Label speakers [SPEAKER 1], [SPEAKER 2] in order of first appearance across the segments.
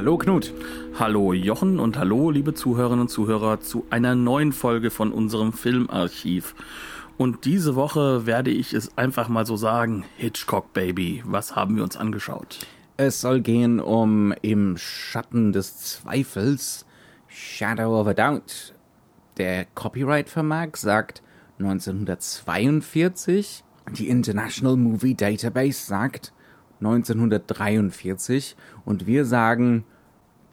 [SPEAKER 1] Hallo Knut.
[SPEAKER 2] Hallo Jochen und hallo liebe Zuhörerinnen und Zuhörer zu einer neuen Folge von unserem Filmarchiv. Und diese Woche werde ich es einfach mal so sagen, Hitchcock Baby, was haben wir uns angeschaut?
[SPEAKER 1] Es soll gehen um Im Schatten des Zweifels, Shadow of a Doubt. Der Copyright-Vermerk sagt 1942, die International Movie Database sagt 1943 und wir sagen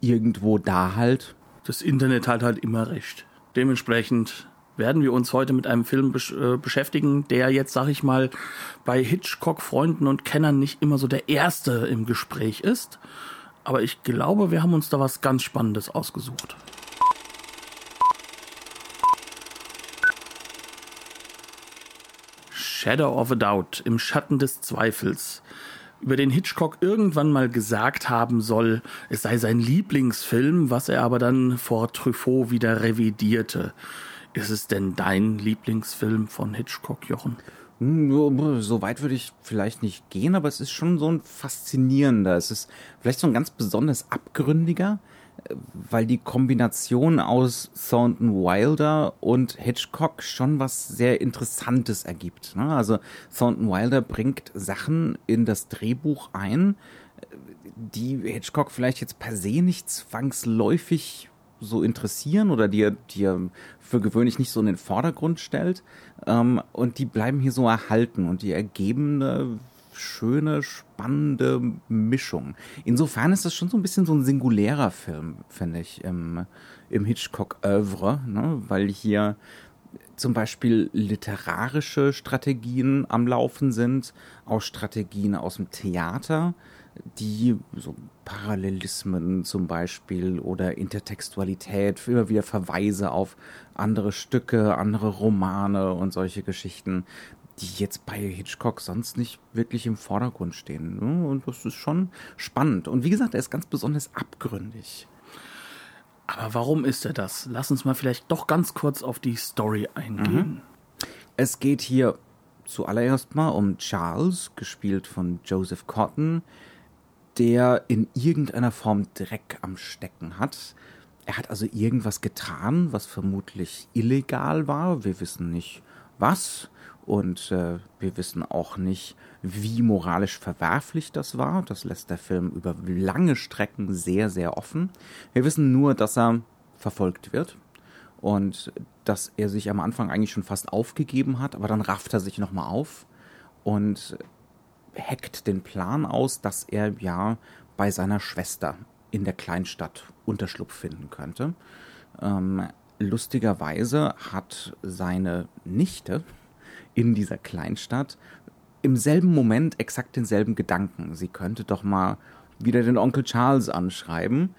[SPEAKER 1] irgendwo da halt.
[SPEAKER 2] Das Internet hat halt immer recht. Dementsprechend werden wir uns heute mit einem Film besch äh, beschäftigen, der jetzt, sag ich mal, bei Hitchcock-Freunden und Kennern nicht immer so der erste im Gespräch ist. Aber ich glaube, wir haben uns da was ganz Spannendes ausgesucht. Shadow of a Doubt, im Schatten des Zweifels über den Hitchcock irgendwann mal gesagt haben soll, es sei sein Lieblingsfilm, was er aber dann vor Truffaut wieder revidierte. Ist es denn dein Lieblingsfilm von Hitchcock, Jochen?
[SPEAKER 1] Hm, so weit würde ich vielleicht nicht gehen, aber es ist schon so ein faszinierender. Es ist vielleicht so ein ganz besonders abgründiger weil die Kombination aus Thornton Wilder und Hitchcock schon was sehr Interessantes ergibt. Ne? Also Thornton Wilder bringt Sachen in das Drehbuch ein, die Hitchcock vielleicht jetzt per se nicht zwangsläufig so interessieren oder die er, die er für gewöhnlich nicht so in den Vordergrund stellt. Ähm, und die bleiben hier so erhalten und die ergeben eine schöne, spannende Mischung. Insofern ist das schon so ein bisschen so ein singulärer Film, finde ich, im, im Hitchcock-Oeuvre, ne? weil hier zum Beispiel literarische Strategien am Laufen sind, auch Strategien aus dem Theater, die so Parallelismen zum Beispiel oder Intertextualität, immer wieder Verweise auf andere Stücke, andere Romane und solche Geschichten die jetzt bei Hitchcock sonst nicht wirklich im Vordergrund stehen. Ne? Und das ist schon spannend. Und wie gesagt, er ist ganz besonders abgründig.
[SPEAKER 2] Aber warum ist er das? Lass uns mal vielleicht doch ganz kurz auf die Story eingehen. Mhm.
[SPEAKER 1] Es geht hier zuallererst mal um Charles, gespielt von Joseph Cotton, der in irgendeiner Form Dreck am Stecken hat. Er hat also irgendwas getan, was vermutlich illegal war. Wir wissen nicht was. Und äh, wir wissen auch nicht, wie moralisch verwerflich das war. Das lässt der Film über lange Strecken sehr, sehr offen. Wir wissen nur, dass er verfolgt wird und dass er sich am Anfang eigentlich schon fast aufgegeben hat, aber dann rafft er sich nochmal auf und hackt den Plan aus, dass er ja bei seiner Schwester in der Kleinstadt Unterschlupf finden könnte. Ähm, lustigerweise hat seine Nichte, in dieser Kleinstadt im selben Moment exakt denselben Gedanken. Sie könnte doch mal wieder den Onkel Charles anschreiben.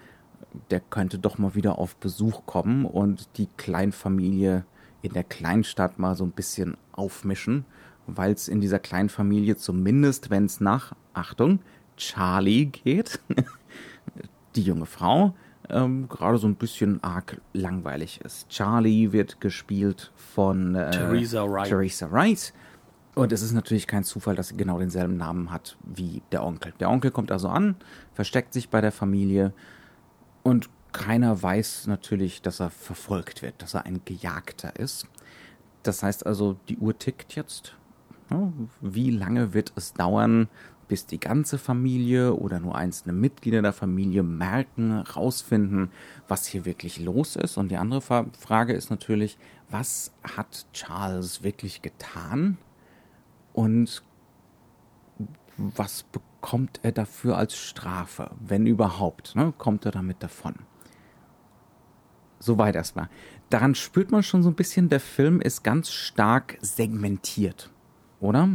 [SPEAKER 1] Der könnte doch mal wieder auf Besuch kommen und die Kleinfamilie in der Kleinstadt mal so ein bisschen aufmischen, weil es in dieser Kleinfamilie zumindest, wenn es nach, Achtung, Charlie geht, die junge Frau, ähm, gerade so ein bisschen arg langweilig ist. Charlie wird gespielt von äh, Theresa Wright. Theresa Wright. Und es ist natürlich kein Zufall, dass sie genau denselben Namen hat wie der Onkel. Der Onkel kommt also an, versteckt sich bei der Familie und keiner weiß natürlich, dass er verfolgt wird, dass er ein Gejagter ist. Das heißt also, die Uhr tickt jetzt. Wie lange wird es dauern, bis die ganze Familie oder nur einzelne Mitglieder der Familie merken, rausfinden, was hier wirklich los ist. Und die andere Frage ist natürlich, was hat Charles wirklich getan und was bekommt er dafür als Strafe, wenn überhaupt, ne? kommt er damit davon? Soweit erstmal. Daran spürt man schon so ein bisschen, der Film ist ganz stark segmentiert, oder?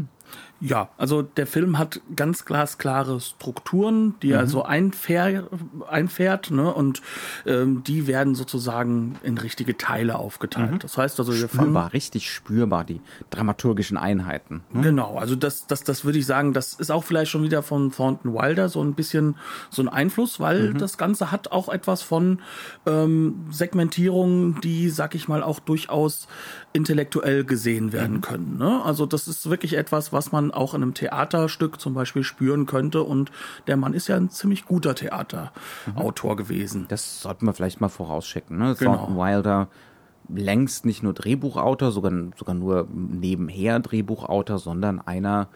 [SPEAKER 2] Ja, also der Film hat ganz glasklare Strukturen, die mhm. er so einfährt, einfährt ne? und ähm, die werden sozusagen in richtige Teile aufgeteilt. Mhm. Das heißt also,
[SPEAKER 1] wir spürbar, fangen, richtig spürbar die dramaturgischen Einheiten.
[SPEAKER 2] Ne? Genau, also das, das, das würde ich sagen, das ist auch vielleicht schon wieder von Thornton Wilder so ein bisschen so ein Einfluss, weil mhm. das Ganze hat auch etwas von ähm, Segmentierungen, die, sag ich mal, auch durchaus intellektuell gesehen werden mhm. können. Ne? Also das ist wirklich etwas, was man auch in einem Theaterstück zum Beispiel spüren könnte. Und der Mann ist ja ein ziemlich guter Theaterautor mhm. gewesen.
[SPEAKER 1] Das sollten wir vielleicht mal vorausschicken. Ne? Genau. Thornton Wilder längst nicht nur Drehbuchautor, sogar, sogar nur nebenher Drehbuchautor, sondern einer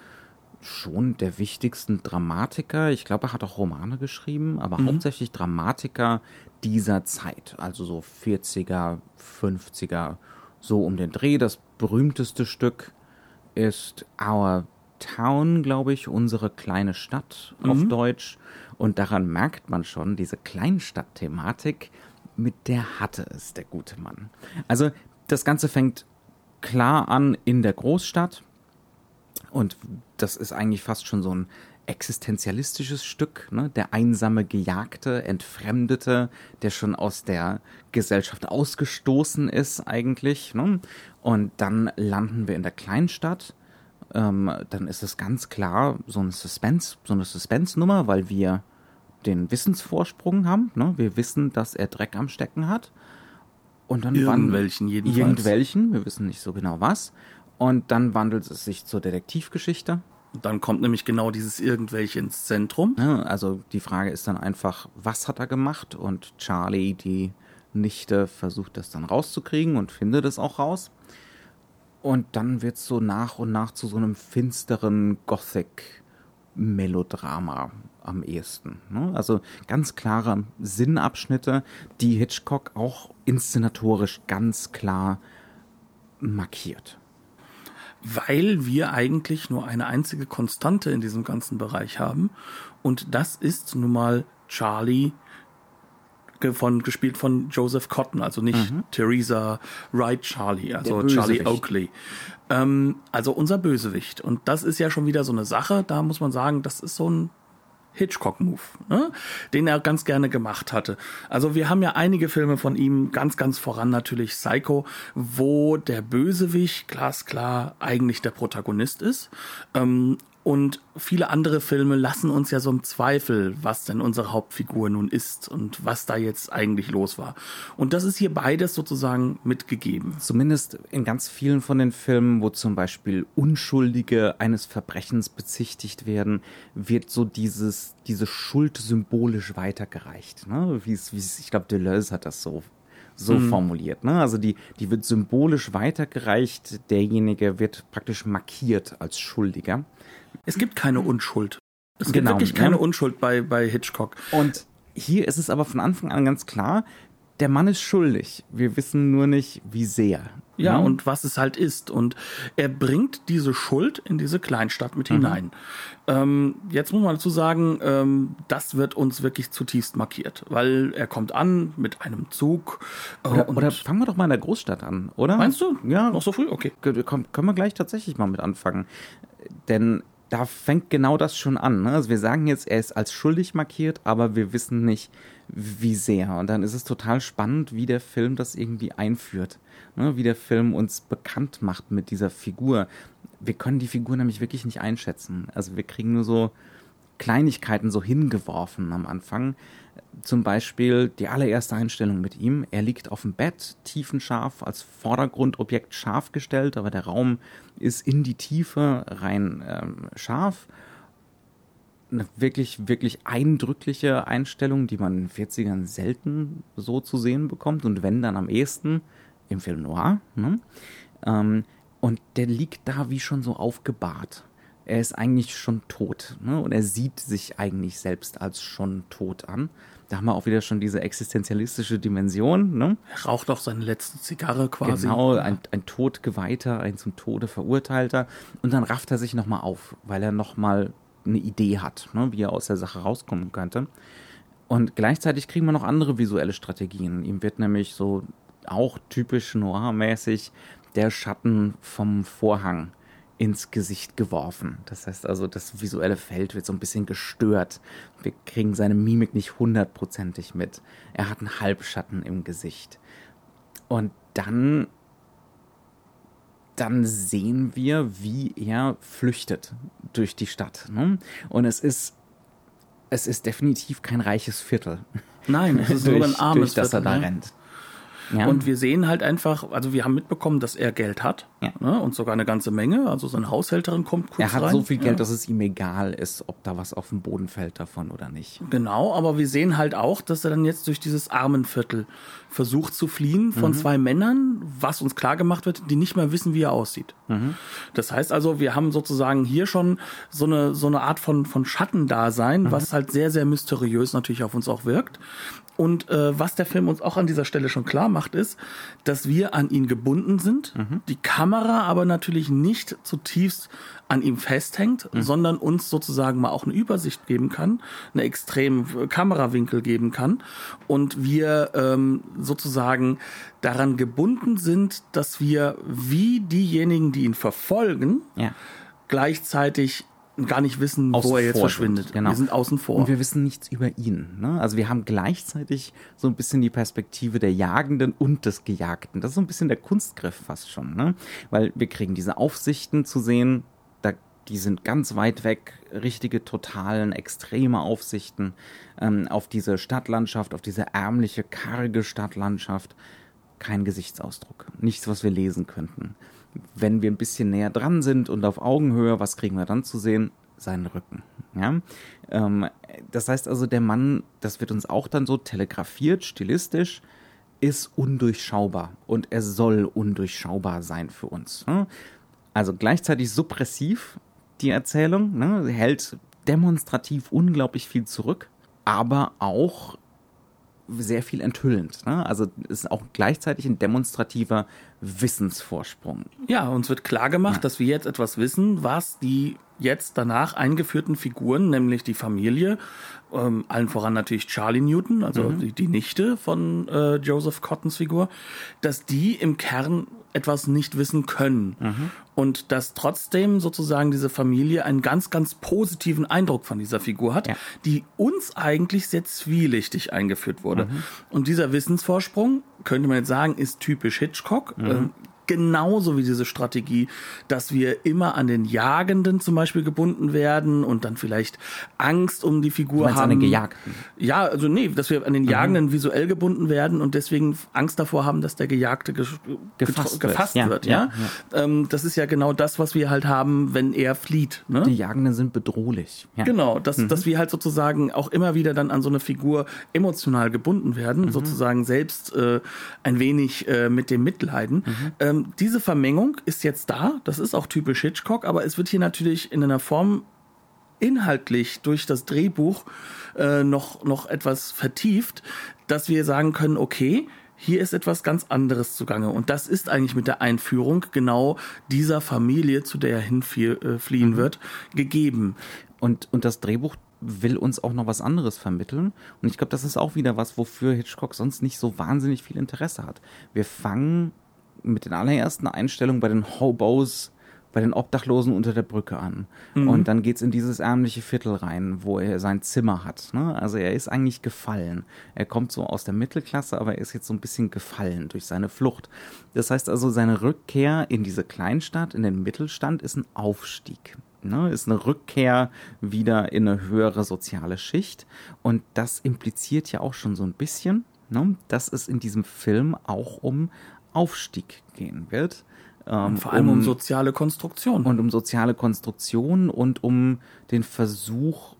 [SPEAKER 1] schon der wichtigsten Dramatiker. Ich glaube, er hat auch Romane geschrieben, aber mhm. hauptsächlich Dramatiker dieser Zeit. Also so 40er, 50er, so um den Dreh. Das berühmteste Stück ist Our Town, glaube ich, unsere kleine Stadt mhm. auf Deutsch. Und daran merkt man schon, diese Kleinstadt-Thematik, mit der hatte es der gute Mann. Also das Ganze fängt klar an in der Großstadt. Und das ist eigentlich fast schon so ein existenzialistisches Stück, ne? der einsame Gejagte, Entfremdete, der schon aus der Gesellschaft ausgestoßen ist eigentlich. Ne? Und dann landen wir in der Kleinstadt ähm, dann ist es ganz klar so ein Suspense, so eine Suspense-Nummer, weil wir den Wissensvorsprung haben. Ne? Wir wissen, dass er Dreck am Stecken hat. Und dann
[SPEAKER 2] irgendwelchen jedenfalls.
[SPEAKER 1] Irgendwelchen, wir wissen nicht so genau was. Und dann wandelt es sich zur Detektivgeschichte.
[SPEAKER 2] Dann kommt nämlich genau dieses irgendwelche ins Zentrum.
[SPEAKER 1] Ja, also die Frage ist dann einfach, was hat er gemacht? Und Charlie, die Nichte, versucht das dann rauszukriegen und findet es auch raus. Und dann wird es so nach und nach zu so einem finsteren Gothic-Melodrama am ehesten. Ne? Also ganz klare Sinnabschnitte, die Hitchcock auch inszenatorisch ganz klar markiert.
[SPEAKER 2] Weil wir eigentlich nur eine einzige Konstante in diesem ganzen Bereich haben. Und das ist nun mal Charlie von, gespielt von Joseph Cotton, also nicht mhm. Theresa Wright Charlie, also Charlie Oakley. Ähm, also unser Bösewicht. Und das ist ja schon wieder so eine Sache, da muss man sagen, das ist so ein Hitchcock-Move, ne? den er ganz gerne gemacht hatte. Also wir haben ja einige Filme von ihm, ganz, ganz voran natürlich Psycho, wo der Bösewicht glasklar eigentlich der Protagonist ist. Ähm, und viele andere Filme lassen uns ja so im Zweifel, was denn unsere Hauptfigur nun ist und was da jetzt eigentlich los war. Und das ist hier beides sozusagen mitgegeben.
[SPEAKER 1] Zumindest in ganz vielen von den Filmen, wo zum Beispiel Unschuldige eines Verbrechens bezichtigt werden, wird so dieses, diese Schuld symbolisch weitergereicht. Ne? Wie es, wie es, ich glaube, Deleuze hat das so so mhm. formuliert. Ne? Also die, die wird symbolisch weitergereicht, derjenige wird praktisch markiert als Schuldiger.
[SPEAKER 2] Es gibt keine Unschuld. Es genau, gibt wirklich keine ja. Unschuld bei, bei Hitchcock.
[SPEAKER 1] Und hier ist es aber von Anfang an ganz klar, der Mann ist schuldig. Wir wissen nur nicht, wie sehr.
[SPEAKER 2] Ja, mhm. und was es halt ist. Und er bringt diese Schuld in diese Kleinstadt mit mhm. hinein. Ähm, jetzt muss man dazu sagen, ähm, das wird uns wirklich zutiefst markiert, weil er kommt an mit einem Zug.
[SPEAKER 1] Äh, oder, oder, fangen wir doch mal in der Großstadt an, oder?
[SPEAKER 2] Meinst du?
[SPEAKER 1] Ja. Noch so früh? Okay. Komm, können wir gleich tatsächlich mal mit anfangen. Denn da fängt genau das schon an. Ne? Also wir sagen jetzt, er ist als schuldig markiert, aber wir wissen nicht, wie sehr. Und dann ist es total spannend, wie der Film das irgendwie einführt. Ne? Wie der Film uns bekannt macht mit dieser Figur. Wir können die Figur nämlich wirklich nicht einschätzen. Also wir kriegen nur so Kleinigkeiten so hingeworfen am Anfang. Zum Beispiel die allererste Einstellung mit ihm. Er liegt auf dem Bett, tiefenscharf, als Vordergrundobjekt scharf gestellt, aber der Raum ist in die Tiefe rein ähm, scharf. Eine wirklich, wirklich eindrückliche Einstellung, die man in den 40ern selten so zu sehen bekommt und wenn dann am ehesten im Film Noir. Ne? Ähm, und der liegt da wie schon so aufgebahrt er ist eigentlich schon tot. Ne? Und er sieht sich eigentlich selbst als schon tot an. Da haben wir auch wieder schon diese existenzialistische Dimension. Ne?
[SPEAKER 2] Er raucht auch seine letzte Zigarre quasi.
[SPEAKER 1] Genau, ein, ein Todgeweihter, ein zum Tode verurteilter. Und dann rafft er sich nochmal auf, weil er nochmal eine Idee hat, ne? wie er aus der Sache rauskommen könnte. Und gleichzeitig kriegen wir noch andere visuelle Strategien. Ihm wird nämlich so auch typisch noir-mäßig der Schatten vom Vorhang ins Gesicht geworfen. Das heißt also, das visuelle Feld wird so ein bisschen gestört. Wir kriegen seine Mimik nicht hundertprozentig mit. Er hat einen Halbschatten im Gesicht. Und dann, dann sehen wir, wie er flüchtet durch die Stadt. Ne? Und es ist, es ist definitiv kein reiches Viertel.
[SPEAKER 2] Nein, es ist
[SPEAKER 1] durch,
[SPEAKER 2] nur ein armes
[SPEAKER 1] durch das er
[SPEAKER 2] Viertel,
[SPEAKER 1] da
[SPEAKER 2] ne?
[SPEAKER 1] rennt. Ja.
[SPEAKER 2] Und wir sehen halt einfach, also wir haben mitbekommen, dass er Geld hat
[SPEAKER 1] Ja.
[SPEAKER 2] ne, und sogar eine ganze Menge. Also seine Haushälterin kommt kurz
[SPEAKER 1] er hat
[SPEAKER 2] rein.
[SPEAKER 1] so viel Geld,
[SPEAKER 2] ja.
[SPEAKER 1] dass es ihm egal ist, ob da was auf den Boden fällt davon oder nicht.
[SPEAKER 2] Genau, aber wir sehen halt auch, dass er dann jetzt durch dieses Armenviertel versucht zu fliehen
[SPEAKER 1] Mhm.
[SPEAKER 2] von zwei Männern, was uns klar gemacht wird, die nicht mehr wissen, wie er aussieht.
[SPEAKER 1] Mhm.
[SPEAKER 2] Das heißt also, wir haben sozusagen hier schon so eine, so eine Art von, von Schattendasein,
[SPEAKER 1] Mhm.
[SPEAKER 2] was halt sehr, sehr mysteriös natürlich auf uns auch wirkt. Und äh, was der Film uns auch an dieser Stelle schon klar macht, ist, dass wir an ihn gebunden sind,
[SPEAKER 1] Mhm.
[SPEAKER 2] die Kamera aber natürlich nicht zutiefst an ihm festhängt,
[SPEAKER 1] Mhm.
[SPEAKER 2] sondern uns sozusagen mal auch eine Übersicht geben kann, eine extremen Kamerawinkel geben kann und wir ähm, sozusagen daran gebunden sind, dass wir wie diejenigen, die ihn verfolgen,
[SPEAKER 1] Ja.
[SPEAKER 2] gleichzeitig gar nicht wissen,
[SPEAKER 1] Außen
[SPEAKER 2] wo er jetzt verschwindet.
[SPEAKER 1] sind, genau.
[SPEAKER 2] Wir sind außen vor.
[SPEAKER 1] Und wir wissen nichts über ihn. Ne? Also wir haben gleichzeitig so ein bisschen die Perspektive der Jagenden und des Gejagten. Das ist so ein bisschen der Kunstgriff fast schon. Ne? Weil wir kriegen diese Aufsichten zu sehen, da, die sind ganz weit weg, richtige, totalen, extreme Aufsichten ähm, auf diese Stadtlandschaft, auf diese ärmliche, karge Stadtlandschaft. Kein Gesichtsausdruck. Nichts, was wir lesen könnten. Wenn wir ein bisschen näher dran sind und auf Augenhöhe, was kriegen wir dann zu sehen? Seinen Rücken. Ja? Ähm, das heißt also, der Mann, das wird uns auch dann so telegrafiert, stilistisch, ist undurchschaubar und er soll undurchschaubar sein für uns. Ne? Also gleichzeitig suppressiv die Erzählung, ne? Hält demonstrativ unglaublich viel zurück, aber auch sehr viel enthüllend. Ne? Also ist auch gleichzeitig ein demonstrativer Wissensvorsprung.
[SPEAKER 2] Ja, uns wird klar gemacht, dass wir jetzt etwas wissen, was die jetzt danach eingeführten Figuren, nämlich die Familie, ähm, allen voran natürlich Charlie Newton, also die, die Nichte von äh, Joseph Cottons Figur, dass die im Kern etwas nicht wissen können. Und dass trotzdem sozusagen diese Familie einen ganz, ganz positiven Eindruck von dieser Figur hat,
[SPEAKER 1] Ja.
[SPEAKER 2] die uns eigentlich sehr zwielichtig eingeführt wurde. Und dieser Wissensvorsprung, könnte man jetzt sagen, ist typisch Hitchcock. Ähm, Genauso wie diese Strategie, dass wir immer an den Jagenden zum Beispiel gebunden werden und dann vielleicht Angst um die Figur
[SPEAKER 1] Du
[SPEAKER 2] haben.
[SPEAKER 1] an den Gejagten?
[SPEAKER 2] Ja, also nee, dass wir an den Jagenden visuell gebunden werden und deswegen Angst davor haben, dass der Gejagte ges
[SPEAKER 1] Gefasst
[SPEAKER 2] getro-
[SPEAKER 1] wird.
[SPEAKER 2] gefasst
[SPEAKER 1] Ja,
[SPEAKER 2] wird.
[SPEAKER 1] ja,
[SPEAKER 2] Ja, Ähm, das ist ja genau das, was wir halt haben, wenn er flieht. Ne?
[SPEAKER 1] Die Jagenden sind bedrohlich. Ja.
[SPEAKER 2] Genau, dass, dass wir halt sozusagen auch immer wieder dann an so eine Figur emotional gebunden werden, sozusagen selbst äh, ein wenig äh, mit dem mitleiden. Ähm, diese Vermengung ist jetzt da, das ist auch typisch Hitchcock, aber es wird hier natürlich in einer Form inhaltlich durch das Drehbuch äh, noch, noch etwas vertieft, dass wir sagen können, okay, hier ist etwas ganz anderes zugange. Und das ist eigentlich mit der Einführung genau dieser Familie, zu der er hinfliehen äh, fliehen wird, gegeben.
[SPEAKER 1] Und, und das Drehbuch will uns auch noch was anderes vermitteln. Und ich glaube, das ist auch wieder was, wofür Hitchcock sonst nicht so wahnsinnig viel Interesse hat. Wir fangen mit den allerersten Einstellungen bei den Hobos, bei den Obdachlosen unter der Brücke an. Und dann geht's in dieses ärmliche Viertel rein, wo er sein Zimmer hat. Ne? Also er ist eigentlich gefallen. Er kommt so aus der Mittelklasse, aber er ist jetzt so ein bisschen gefallen durch seine Flucht. Das heißt also, seine Rückkehr in diese Kleinstadt, in den Mittelstand, ist ein Aufstieg. Ne, ist eine Rückkehr wieder in eine höhere soziale Schicht. Und das impliziert ja auch schon so ein bisschen, ne, dass es in diesem Film auch um Aufstieg gehen wird. Ähm,
[SPEAKER 2] Vor allem um, soziale Konstruktion.
[SPEAKER 1] und um soziale Konstruktion und um den Versuch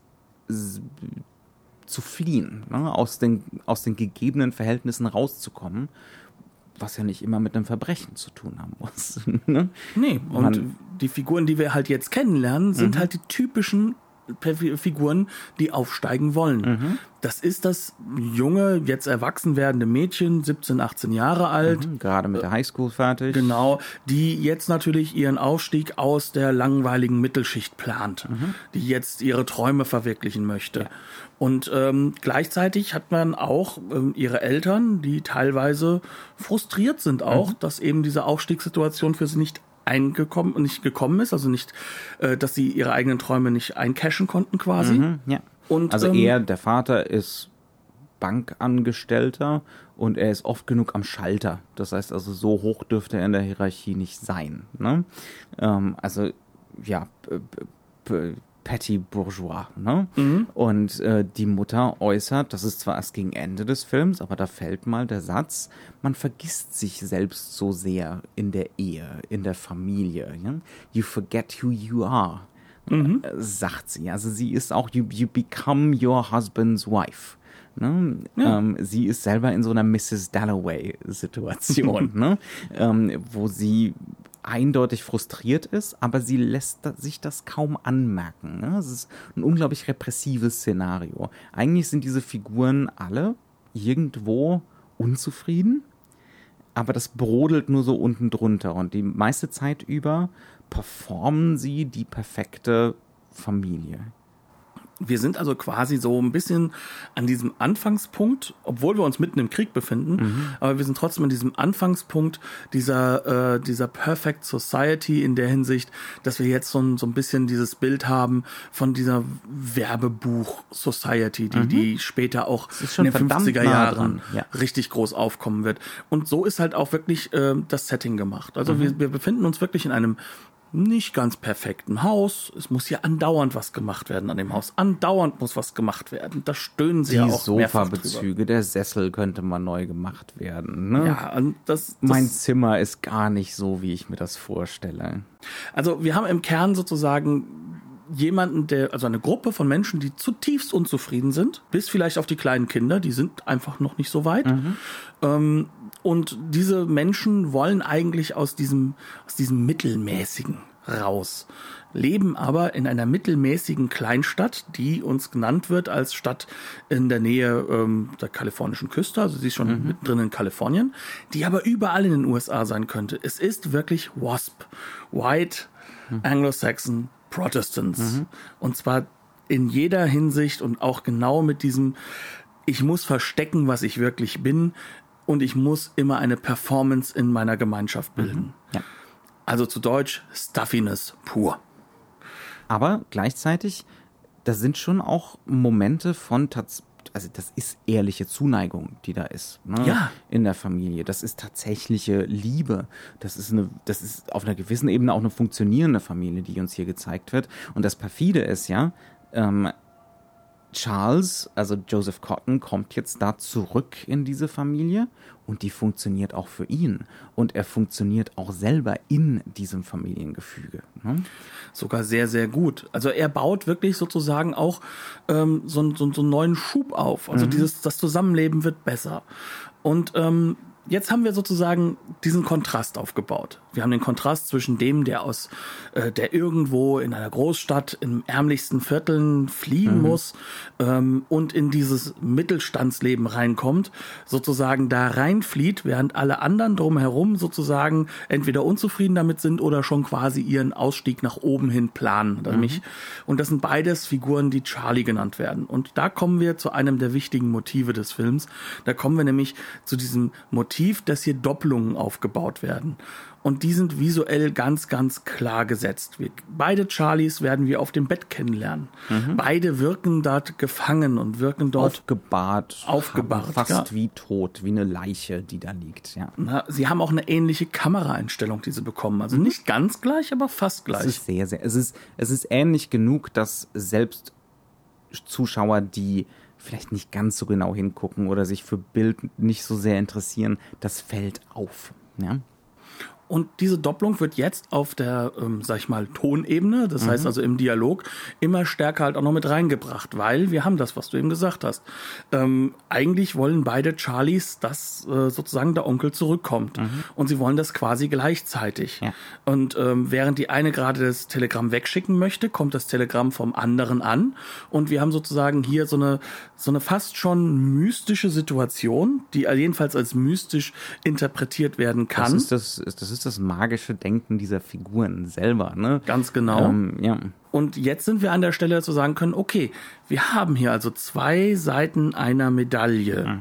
[SPEAKER 1] zu fliehen, ne, aus, den, aus den gegebenen Verhältnissen rauszukommen, was ja nicht immer mit einem Verbrechen zu tun haben muss. ne?
[SPEAKER 2] Nee, und
[SPEAKER 1] Man-
[SPEAKER 2] die Figuren, die wir halt jetzt kennenlernen, sind halt die typischen Figuren, die aufsteigen wollen. Das ist das junge, jetzt erwachsen werdende Mädchen, 17, 18 Jahre alt,
[SPEAKER 1] Mhm, Gerade mit der Highschool fertig.
[SPEAKER 2] Genau, die jetzt natürlich ihren Aufstieg aus der langweiligen Mittelschicht plant, die jetzt ihre Träume verwirklichen möchte. Und ähm, gleichzeitig hat man auch ähm, ihre Eltern, die teilweise frustriert sind auch, dass eben diese Aufstiegssituation für sie nicht eingekommen und nicht gekommen ist, also nicht, äh, dass sie ihre eigenen Träume nicht eincashen konnten quasi.
[SPEAKER 1] Mhm, ja.
[SPEAKER 2] Und,
[SPEAKER 1] also
[SPEAKER 2] ähm,
[SPEAKER 1] er, der Vater, ist Bankangestellter und er ist oft genug am Schalter. Das heißt also, so hoch dürfte er in der Hierarchie nicht sein. Ne? Ähm, also, ja, p- p- Petty Bourgeois. Ne? Und äh, die Mutter äußert, das ist zwar erst gegen Ende des Films, aber da fällt mal der Satz, man vergisst sich selbst so sehr in der Ehe, in der Familie. Ja? You forget who you are äh, sagt sie. Also sie ist auch, you, you become your husband's wife. Ne? Ähm, sie ist selber in so einer Mrs. Dalloway-Situation, ne? ähm, wo sie eindeutig frustriert ist, aber sie lässt sich das kaum anmerken. Ne? Es ist ein unglaublich repressives Szenario. Eigentlich sind diese Figuren alle irgendwo unzufrieden, aber das brodelt nur so unten drunter und die meiste Zeit über performen sie die perfekte Familie.
[SPEAKER 2] Wir sind also quasi so ein bisschen an diesem Anfangspunkt, obwohl wir uns mitten im Krieg befinden, aber wir sind trotzdem an diesem Anfangspunkt dieser, äh, dieser Perfect Society in der Hinsicht, dass wir jetzt so ein, so ein bisschen dieses Bild haben von dieser Werbebuch-Society, die, die später auch in den
[SPEAKER 1] verdammt
[SPEAKER 2] 50er
[SPEAKER 1] nah
[SPEAKER 2] Jahren
[SPEAKER 1] ja.
[SPEAKER 2] richtig groß aufkommen wird. Und so ist halt auch wirklich äh, das Setting gemacht. Also wir, wir befinden uns wirklich in einem nicht ganz perfekten Haus. Es muss hier andauernd was gemacht werden an dem Haus. Andauernd muss was gemacht werden. Da stöhnen sie
[SPEAKER 1] Die
[SPEAKER 2] ja auch.
[SPEAKER 1] Sofabezüge, der Sessel könnte mal neu gemacht werden. Ne?
[SPEAKER 2] Ja, und das, das
[SPEAKER 1] Mein Zimmer ist gar nicht so, wie ich mir das vorstelle.
[SPEAKER 2] Also wir haben im Kern sozusagen jemanden, der, also eine Gruppe von Menschen, die zutiefst unzufrieden sind, bis vielleicht auf die kleinen Kinder, die sind einfach noch nicht so weit. Ähm, und diese Menschen wollen eigentlich aus diesem, aus diesem Mittelmäßigen raus, leben aber in einer mittelmäßigen Kleinstadt, die uns genannt wird als Stadt in der Nähe ähm, der kalifornischen Küste, also sie ist schon mittendrin in Kalifornien, die aber überall in den USA sein könnte. Es ist wirklich WASP, White Anglo-Saxon Protestants. Und zwar in jeder Hinsicht und auch genau mit diesem, ich muss verstecken, was ich wirklich bin und ich muss immer eine Performance in meiner Gemeinschaft bilden.
[SPEAKER 1] Ja.
[SPEAKER 2] Also zu Deutsch Stuffiness pur.
[SPEAKER 1] Aber gleichzeitig, da sind schon auch Momente von tats also das ist ehrliche Zuneigung, die da ist, ne?
[SPEAKER 2] Ja.
[SPEAKER 1] in der Familie. Das ist tatsächliche Liebe. Das ist eine, das ist auf einer gewissen Ebene auch eine funktionierende Familie, die uns hier gezeigt wird. Und das perfide ist ja, ähm, Charles, also Joseph Cotton, kommt jetzt da zurück in diese Familie und die funktioniert auch für ihn. Und er funktioniert auch selber in diesem Familiengefüge. Ne?
[SPEAKER 2] Sogar sehr, sehr gut. Also er baut wirklich sozusagen auch ähm, so, einen- so, so einen neuen Schub auf. Also dieses, das Zusammenleben wird besser. Und ähm, jetzt haben wir sozusagen diesen Kontrast aufgebaut. Wir haben den Kontrast zwischen dem, der aus, äh, der irgendwo in einer Großstadt im ärmlichsten Vierteln fliehen muss ähm, und in dieses Mittelstandsleben reinkommt, sozusagen da reinflieht, während alle anderen drumherum sozusagen entweder unzufrieden damit sind oder schon quasi ihren Ausstieg nach oben hin planen. Nämlich, Und das sind beides Figuren, die Charlie genannt werden. Und da kommen wir zu einem der wichtigen Motive des Films. Da kommen wir nämlich zu diesem Motiv, dass hier Doppelungen aufgebaut werden. Und die sind visuell ganz, ganz klar gesetzt. Wir, beide Charlies werden wir auf dem Bett kennenlernen. Beide wirken dort gefangen und wirken dort
[SPEAKER 1] Aufgebahrt.
[SPEAKER 2] Aufgebahrt,
[SPEAKER 1] Fast
[SPEAKER 2] ja.
[SPEAKER 1] wie tot, wie eine Leiche, die da liegt, ja.
[SPEAKER 2] Na, sie haben auch eine ähnliche Kameraeinstellung, die sie bekommen. Also nicht ganz gleich, aber fast
[SPEAKER 1] Es
[SPEAKER 2] gleich.
[SPEAKER 1] ist sehr, sehr, es ist, es ist ähnlich genug, dass selbst Zuschauer, die vielleicht nicht ganz so genau hingucken oder sich für Bild nicht so sehr interessieren, das fällt auf. Ja?
[SPEAKER 2] Und diese Doppelung wird jetzt auf der, ähm, sag ich mal, Tonebene, das heißt also im Dialog, immer stärker halt auch noch mit reingebracht, weil wir haben das, was du eben gesagt hast. Ähm, eigentlich wollen beide Charlies, dass äh, sozusagen der Onkel zurückkommt. Und sie wollen das quasi gleichzeitig.
[SPEAKER 1] Ja.
[SPEAKER 2] Und ähm, während die eine gerade das Telegramm wegschicken möchte, kommt das Telegramm vom anderen an. Und wir haben sozusagen hier so eine, so eine fast schon mystische Situation, die jedenfalls als mystisch interpretiert werden kann.
[SPEAKER 1] Das ist das, das ist das magische Denken dieser Figuren selber, ne?
[SPEAKER 2] Ganz genau.
[SPEAKER 1] Ähm, ja.
[SPEAKER 2] Und jetzt sind wir an der Stelle, dass wir sagen können, okay, wir haben hier also zwei Seiten einer Medaille.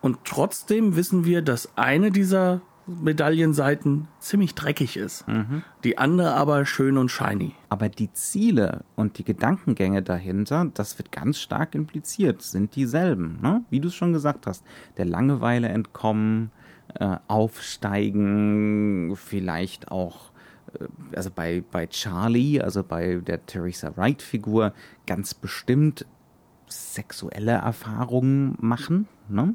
[SPEAKER 2] Und trotzdem wissen wir, dass eine dieser Medaillenseiten ziemlich dreckig ist.
[SPEAKER 1] Mhm.
[SPEAKER 2] Die andere aber schön und shiny.
[SPEAKER 1] Aber die Ziele und die Gedankengänge dahinter, das wird ganz stark impliziert, sind dieselben. Ne? Wie du es schon gesagt hast, der Langeweile entkommen, äh, aufsteigen, vielleicht auch, äh, also bei, bei Charlie, also bei der Theresa Wright-Figur, ganz bestimmt sexuelle Erfahrungen machen. Ne?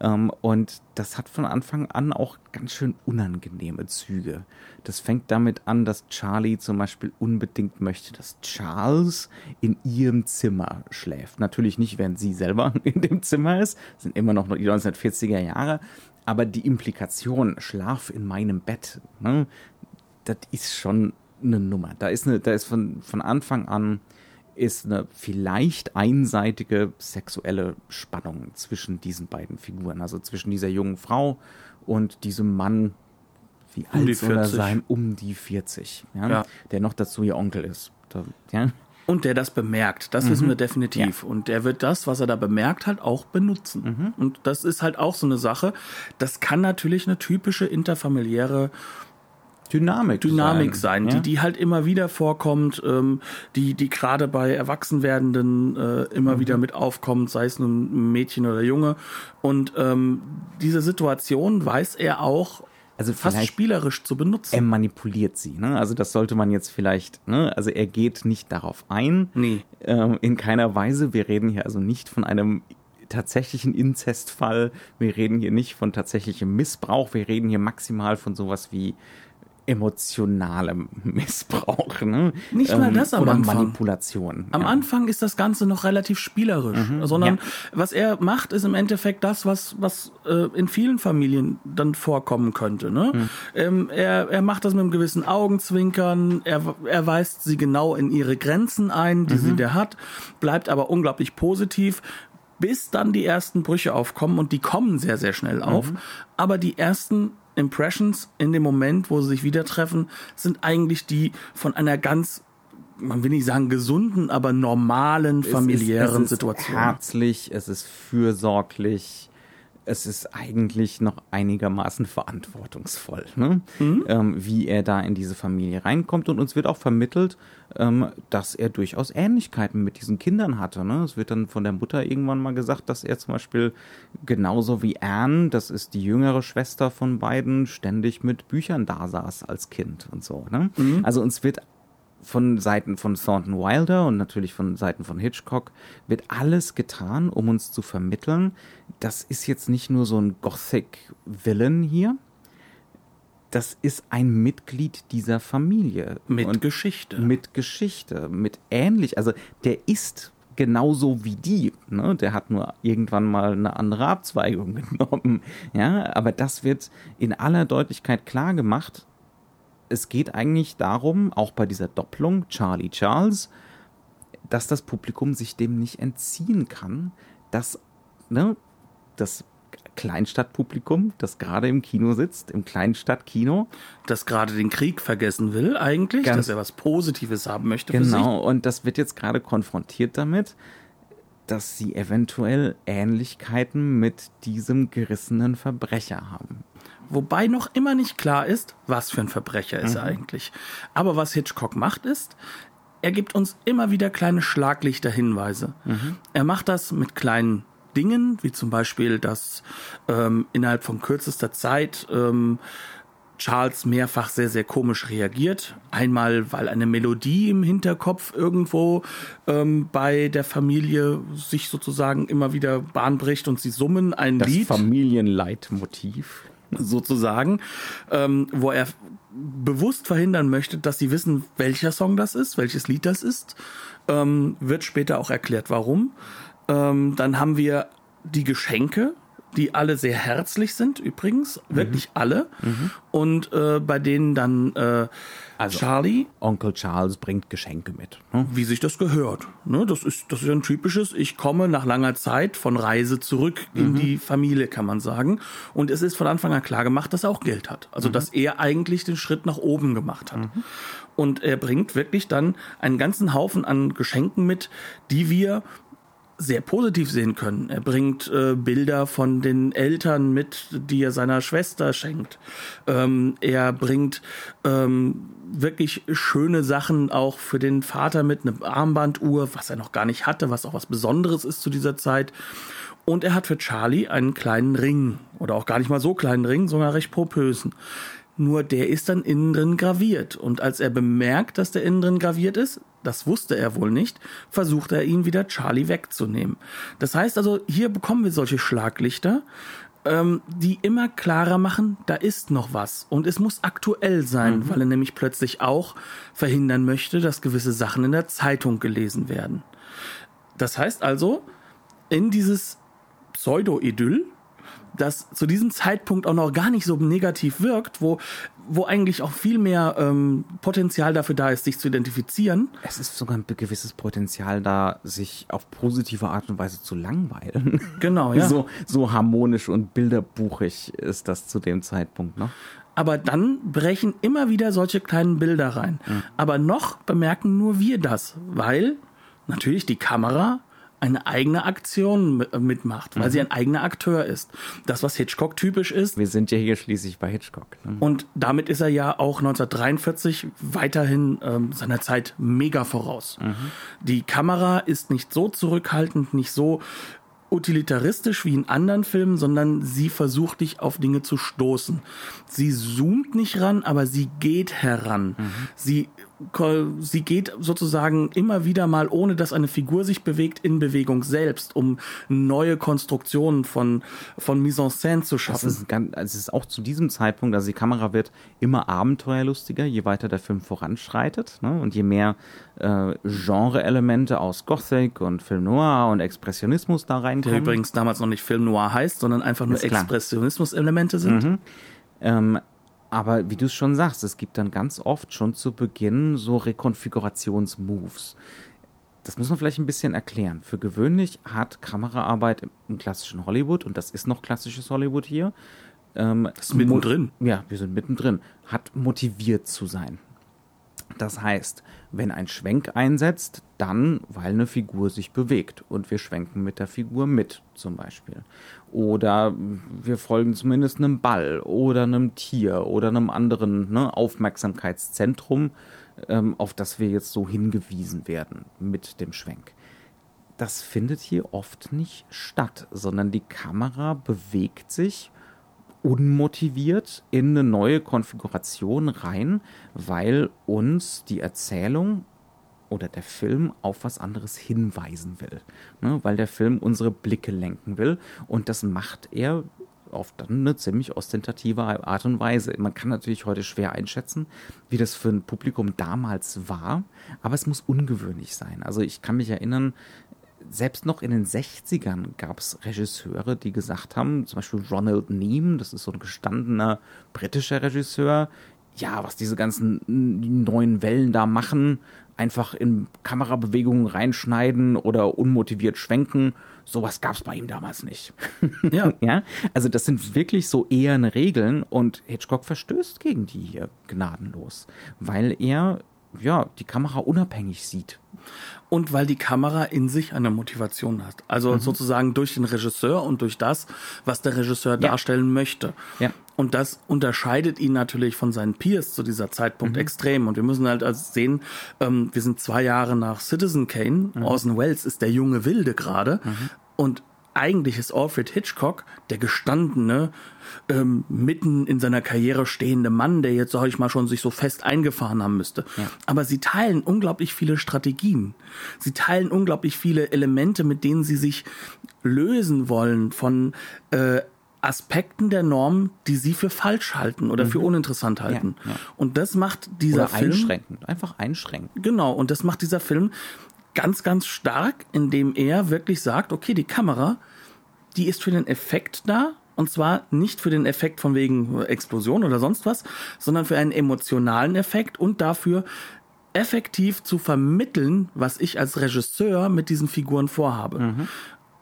[SPEAKER 1] Ähm, und das hat von Anfang an auch ganz schön unangenehme Züge. Das fängt damit an, dass Charlie zum Beispiel unbedingt möchte, dass Charles in ihrem Zimmer schläft. Natürlich nicht, während sie selber in dem Zimmer ist. Das sind immer noch die 1940er Jahre. Aber die Implikation, Schlaf in meinem Bett, ne, das ist schon eine Nummer. Da ist, eine, da ist von, von Anfang an ist eine vielleicht einseitige sexuelle Spannung zwischen diesen beiden Figuren, also zwischen dieser jungen Frau und diesem Mann, wie
[SPEAKER 2] Um
[SPEAKER 1] alt soll er
[SPEAKER 2] 40.
[SPEAKER 1] sein? Um die 40, ja?
[SPEAKER 2] Ja.
[SPEAKER 1] der noch dazu ihr Onkel ist. Da, ja?
[SPEAKER 2] Und der das bemerkt, das wissen wir definitiv. Und der wird das, was er da bemerkt, halt auch benutzen. Und das ist halt auch so eine Sache. Das kann natürlich eine typische interfamiliäre
[SPEAKER 1] Dynamik,
[SPEAKER 2] Dynamik sein,
[SPEAKER 1] ja?
[SPEAKER 2] die, die halt immer wieder vorkommt, ähm, die, die gerade bei Erwachsenwerdenden äh, immer wieder mit aufkommt, sei es nun ein Mädchen oder Junge. Und ähm, diese Situation weiß er auch
[SPEAKER 1] Also
[SPEAKER 2] fast spielerisch zu benutzen.
[SPEAKER 1] er manipuliert sie. Ne? Also das sollte man jetzt vielleicht, ne? also er geht nicht darauf ein.
[SPEAKER 2] Nee.
[SPEAKER 1] Ähm, in keiner Weise. Wir reden hier also nicht von einem tatsächlichen Inzestfall. Wir reden hier nicht von tatsächlichem Missbrauch. Wir reden hier maximal von sowas wie emotionalem Missbrauch. Ne?
[SPEAKER 2] Nicht mal das am
[SPEAKER 1] Oder
[SPEAKER 2] Anfang.
[SPEAKER 1] Manipulation.
[SPEAKER 2] Am
[SPEAKER 1] ja.
[SPEAKER 2] Anfang ist das Ganze noch relativ spielerisch, sondern
[SPEAKER 1] ja.
[SPEAKER 2] was er macht, ist im Endeffekt das, was, was äh, in vielen Familien dann vorkommen könnte. Ne? Ähm, er, er macht das mit einem gewissen Augenzwinkern, er, er weist sie genau in ihre Grenzen ein, die sie da hat, bleibt aber unglaublich positiv, bis dann die ersten Brüche aufkommen und die kommen sehr, sehr schnell auf. Aber die ersten Impressions in dem Moment, wo sie sich wieder treffen, sind eigentlich die von einer ganz man will nicht sagen gesunden, aber normalen familiären
[SPEAKER 1] es ist, es ist
[SPEAKER 2] Situation.
[SPEAKER 1] Herzlich, es ist fürsorglich, es ist eigentlich noch einigermaßen verantwortungsvoll, ne? ähm, wie er da in diese Familie reinkommt. Und uns wird auch vermittelt, ähm, dass er durchaus Ähnlichkeiten mit diesen Kindern hatte. Ne? Es wird dann von der Mutter irgendwann mal gesagt, dass er zum Beispiel genauso wie Anne, das ist die jüngere Schwester von beiden, ständig mit Büchern da saß als Kind und so. Ne? Also uns wird von Seiten von Thornton Wilder und natürlich von Seiten von Hitchcock wird alles getan, um uns zu vermitteln, das ist jetzt nicht nur so ein Gothic-Villain hier, das ist ein Mitglied dieser Familie.
[SPEAKER 2] Mit
[SPEAKER 1] Und
[SPEAKER 2] Geschichte.
[SPEAKER 1] Mit Geschichte, mit ähnlich, also der ist genauso wie die, ne? Der hat nur irgendwann mal eine andere Abzweigung genommen, ja, aber das wird in aller Deutlichkeit klar gemacht, es geht eigentlich darum, auch bei dieser Doppelung Charlie Charles, dass das Publikum sich dem nicht entziehen kann, dass ne, das Kleinstadtpublikum, das gerade im Kino sitzt, im Kleinstadtkino,
[SPEAKER 2] das gerade den Krieg vergessen will eigentlich,
[SPEAKER 1] Ganz-
[SPEAKER 2] dass er was Positives haben möchte für sich.
[SPEAKER 1] genau, und das wird jetzt gerade konfrontiert damit, dass sie eventuell Ähnlichkeiten mit diesem gerissenen Verbrecher haben.
[SPEAKER 2] Wobei noch immer nicht klar ist, was für ein Verbrecher
[SPEAKER 1] Mhm.
[SPEAKER 2] ist er eigentlich. Aber was Hitchcock macht ist, er gibt uns immer wieder kleine Schlaglichter-Hinweise.
[SPEAKER 1] Mhm.
[SPEAKER 2] Er macht das mit kleinen Dingen, wie zum Beispiel, dass ähm, innerhalb von kürzester Zeit ähm, Charles mehrfach sehr, sehr komisch reagiert. Einmal, weil eine Melodie im Hinterkopf irgendwo ähm, bei der Familie sich sozusagen immer wieder Bahn bricht und sie summen ein
[SPEAKER 1] Das
[SPEAKER 2] Lied
[SPEAKER 1] Familienleitmotiv.
[SPEAKER 2] Sozusagen, ähm, wo er bewusst verhindern möchte, dass sie wissen, welcher Song das ist, welches Lied das ist. Ähm, wird später auch erklärt, warum. Ähm, dann haben wir die Geschenke, die alle sehr herzlich sind, übrigens, wirklich alle. Und äh, bei denen dann äh,
[SPEAKER 1] Also-
[SPEAKER 2] Charlie
[SPEAKER 1] Onkel Charles bringt Geschenke mit. Ne?
[SPEAKER 2] wie sich das gehört. Ne, das ist das ist ein typisches. Ich komme nach langer Zeit von Reise zurück in die Familie, kann man sagen. Und es ist von Anfang an klar gemacht, dass er auch Geld hat. Also dass er eigentlich den Schritt nach oben gemacht hat. Und er bringt wirklich dann einen ganzen Haufen an Geschenken mit, die wir sehr positiv sehen können. Er bringt äh, Bilder von den Eltern mit, die er seiner Schwester schenkt. Ähm, er bringt ähm, wirklich schöne Sachen auch für den Vater mit, eine Armbanduhr, was er noch gar nicht hatte, was auch was Besonderes ist zu dieser Zeit. Und er hat für Charlie einen kleinen Ring. Oder auch gar nicht mal so kleinen Ring, sondern recht popösen. Nur der ist dann innen drin graviert. Und als er bemerkt, dass der innen drin graviert ist, das wusste er wohl nicht, versucht er ihn wieder Charlie wegzunehmen. Das heißt also, hier bekommen wir solche Schlaglichter, ähm, die immer klarer machen, da ist noch was. Und es muss aktuell sein, mhm. weil er nämlich plötzlich auch verhindern möchte, dass gewisse Sachen in der Zeitung gelesen werden. Das heißt also, in dieses Pseudo-Idyll das zu diesem Zeitpunkt auch noch gar nicht so negativ wirkt, wo, wo eigentlich auch viel mehr ähm, Potenzial dafür da ist, sich zu identifizieren.
[SPEAKER 1] Es ist sogar ein gewisses Potenzial da, sich auf positive Art und Weise zu langweilen.
[SPEAKER 2] Genau, ja.
[SPEAKER 1] So, so harmonisch und bilderbuchig ist das zu dem Zeitpunkt noch.
[SPEAKER 2] Aber dann brechen immer wieder solche kleinen Bilder rein. Mhm. Aber noch bemerken nur wir das, weil natürlich die Kamera eine eigene Aktion mitmacht, weil mhm. sie ein eigener Akteur ist. Das, was Hitchcock typisch ist.
[SPEAKER 1] Wir sind ja hier schließlich bei Hitchcock.
[SPEAKER 2] Ne? Und damit ist er ja auch 1943 weiterhin ähm, seiner Zeit mega voraus. Mhm. Die Kamera ist nicht so zurückhaltend, nicht so utilitaristisch wie in anderen Filmen, sondern sie versucht dich auf Dinge zu stoßen. Sie zoomt nicht ran, aber sie geht heran. Mhm. Sie sie geht sozusagen immer wieder mal, ohne dass eine Figur sich bewegt, in Bewegung selbst, um neue Konstruktionen von, von Mise en scène zu schaffen.
[SPEAKER 1] Das ist, ganz, also es ist auch zu diesem Zeitpunkt, also die Kamera wird immer abenteuerlustiger, je weiter der Film voranschreitet ne? und je mehr äh, Genre-Elemente aus Gothic und Film Noir und Expressionismus da reinkommen.
[SPEAKER 2] Der übrigens damals noch nicht Film Noir heißt, sondern einfach nur Expressionismus-Elemente sind.
[SPEAKER 1] Mhm. Ähm, aber wie du es schon sagst, es gibt dann ganz oft schon zu Beginn so Rekonfigurationsmoves. Das muss man vielleicht ein bisschen erklären. Für gewöhnlich hat Kameraarbeit im klassischen Hollywood, und das ist noch klassisches Hollywood hier,
[SPEAKER 2] ähm, das ist mittendrin.
[SPEAKER 1] Ja, wir sind mittendrin, hat motiviert zu sein. Das heißt, wenn ein Schwenk einsetzt, dann, weil eine Figur sich bewegt und wir schwenken mit der Figur mit, zum Beispiel. Oder wir folgen zumindest einem Ball oder einem Tier oder einem anderen ne, Aufmerksamkeitszentrum, ähm, auf das wir jetzt so hingewiesen werden mit dem Schwenk. Das findet hier oft nicht statt, sondern die Kamera bewegt sich unmotiviert in eine neue Konfiguration rein, weil uns die Erzählung oder der Film auf was anderes hinweisen will. Ne? Weil der Film unsere Blicke lenken will. Und das macht er auf dann eine ziemlich ostentative Art und Weise. Man kann natürlich heute schwer einschätzen, wie das für ein Publikum damals war, aber es muss ungewöhnlich sein. Also ich kann mich erinnern, selbst noch in den 60ern gab es Regisseure, die gesagt haben, zum Beispiel Ronald Neame, das ist so ein gestandener britischer Regisseur, ja, was diese ganzen neuen Wellen da machen, einfach in Kamerabewegungen reinschneiden oder unmotiviert schwenken, sowas gab es bei ihm damals nicht. ja. ja, also das sind wirklich so eher Regeln und Hitchcock verstößt gegen die hier gnadenlos, weil er ja die Kamera unabhängig sieht
[SPEAKER 2] und weil die Kamera in sich eine Motivation hat. Also mhm. sozusagen durch den Regisseur und durch das, was der Regisseur ja. darstellen möchte. Ja. Und das unterscheidet ihn natürlich von seinen Peers zu dieser Zeitpunkt mhm. extrem. Und wir müssen halt also sehen, ähm, wir sind zwei Jahre nach Citizen Kane. Mhm. Orson Welles ist der junge Wilde gerade. Mhm. Und eigentlich ist Alfred Hitchcock der gestandene, ähm, mitten in seiner Karriere stehende Mann, der jetzt, sag ich mal, schon sich so fest eingefahren haben müsste. Ja. Aber sie teilen unglaublich viele Strategien. Sie teilen unglaublich viele Elemente, mit denen sie sich lösen wollen von äh, Aspekten der Norm, die sie für falsch halten oder mhm. für uninteressant halten. Ja, ja. Und das macht dieser oder Film
[SPEAKER 1] einschränken, einfach einschränken.
[SPEAKER 2] Genau, und das macht dieser Film ganz, ganz stark, indem er wirklich sagt, okay, die Kamera, die ist für den Effekt da. Und zwar nicht für den Effekt von wegen Explosion oder sonst was, sondern für einen emotionalen Effekt und dafür effektiv zu vermitteln, was ich als Regisseur mit diesen Figuren vorhabe. Mhm.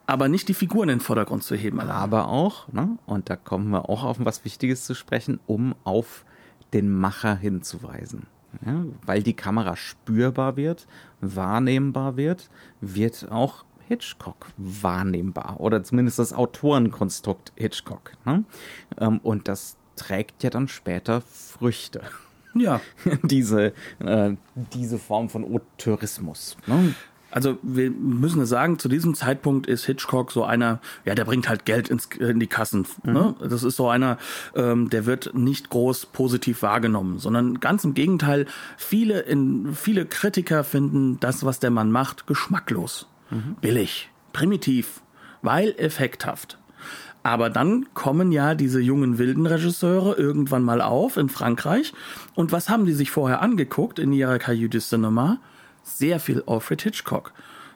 [SPEAKER 2] Aber nicht die Figuren in den Vordergrund zu heben.
[SPEAKER 1] Allein. Aber auch, ne, und da kommen wir auch auf was Wichtiges zu sprechen, um auf den Macher hinzuweisen. Ja, weil die Kamera spürbar wird, wahrnehmbar wird, wird auch Hitchcock wahrnehmbar oder zumindest das Autorenkonstrukt Hitchcock. Ne? Ähm, und das trägt ja dann später Früchte.
[SPEAKER 2] Ja.
[SPEAKER 1] diese, äh, diese Form von Auteurismus. Ne?
[SPEAKER 2] Also wir müssen sagen, zu diesem Zeitpunkt ist Hitchcock so einer, ja, der bringt halt Geld ins, in die Kassen. Mhm. Ne? Das ist so einer, ähm, der wird nicht groß positiv wahrgenommen, sondern ganz im Gegenteil, viele, in, viele Kritiker finden das, was der Mann macht, geschmacklos, mhm. billig, primitiv, weil effekthaft. Aber dann kommen ja diese jungen wilden Regisseure irgendwann mal auf in Frankreich. Und was haben die sich vorher angeguckt in ihrer Cahiers du Cinema? Sehr viel Alfred Hitchcock.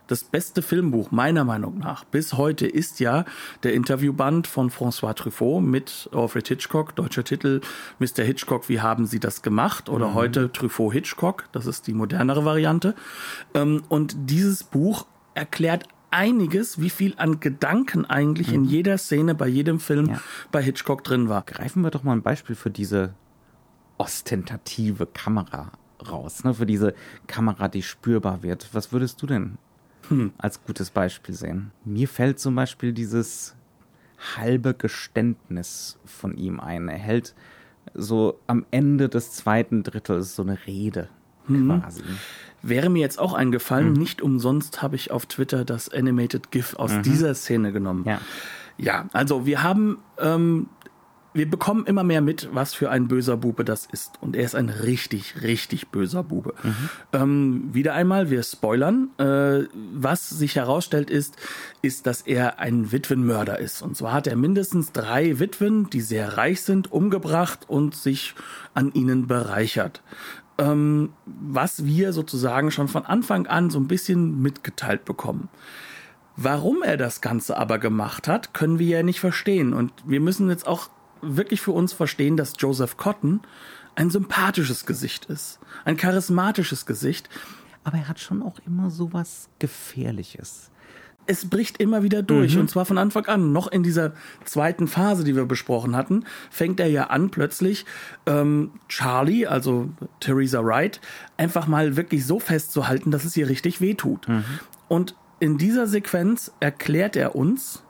[SPEAKER 2] Das beste Filmbuch meiner Meinung nach bis heute ist ja der Interviewband von François Truffaut mit Alfred Hitchcock, deutscher Titel Mr. Hitchcock, wie haben Sie das gemacht? Oder mhm. heute Truffaut Hitchcock, das ist die modernere Variante. Ähm, und dieses Buch erklärt einiges, wie viel an Gedanken eigentlich mhm. in jeder Szene bei jedem Film ja. bei Hitchcock drin war.
[SPEAKER 1] Greifen wir doch mal ein Beispiel für diese ostentative Kamera raus, ne? für diese Kamera, die spürbar wird. Was würdest du denn hm. als gutes Beispiel sehen? Mir fällt zum Beispiel dieses halbe Geständnis von ihm ein. Er hält so am Ende des zweiten Drittels so eine Rede mhm. quasi.
[SPEAKER 2] Wäre mir jetzt auch eingefallen, mhm. nicht umsonst habe ich auf Twitter das Animated GIF aus mhm. dieser Szene genommen. Ja. ja, also wir haben, ähm, wir bekommen immer mehr mit, was für ein böser Bube das ist. Und er ist ein richtig, richtig böser Bube. Mhm. Ähm, wieder einmal, wir spoilern. Äh, was sich herausstellt ist, ist, dass er ein Witwenmörder ist. Und zwar hat er mindestens drei Witwen, die sehr reich sind, umgebracht und sich an ihnen bereichert ähm, was wir sozusagen schon von Anfang an so ein bisschen mitgeteilt bekommen. Warum er das Ganze aber gemacht hat, können wir ja nicht verstehen. Und wir müssen jetzt auch wirklich für uns verstehen, dass Joseph Cotton ein sympathisches Gesicht ist, ein charismatisches Gesicht.
[SPEAKER 1] Aber er hat schon auch immer so was Gefährliches
[SPEAKER 2] es bricht immer wieder durch. Mhm. Und zwar von Anfang an. Noch in dieser zweiten Phase, die wir besprochen hatten, fängt er ja an, plötzlich ähm, Charlie, also Theresa Wright, einfach mal wirklich so festzuhalten, dass es ihr richtig wehtut. Mhm. Und in dieser Sequenz erklärt er uns,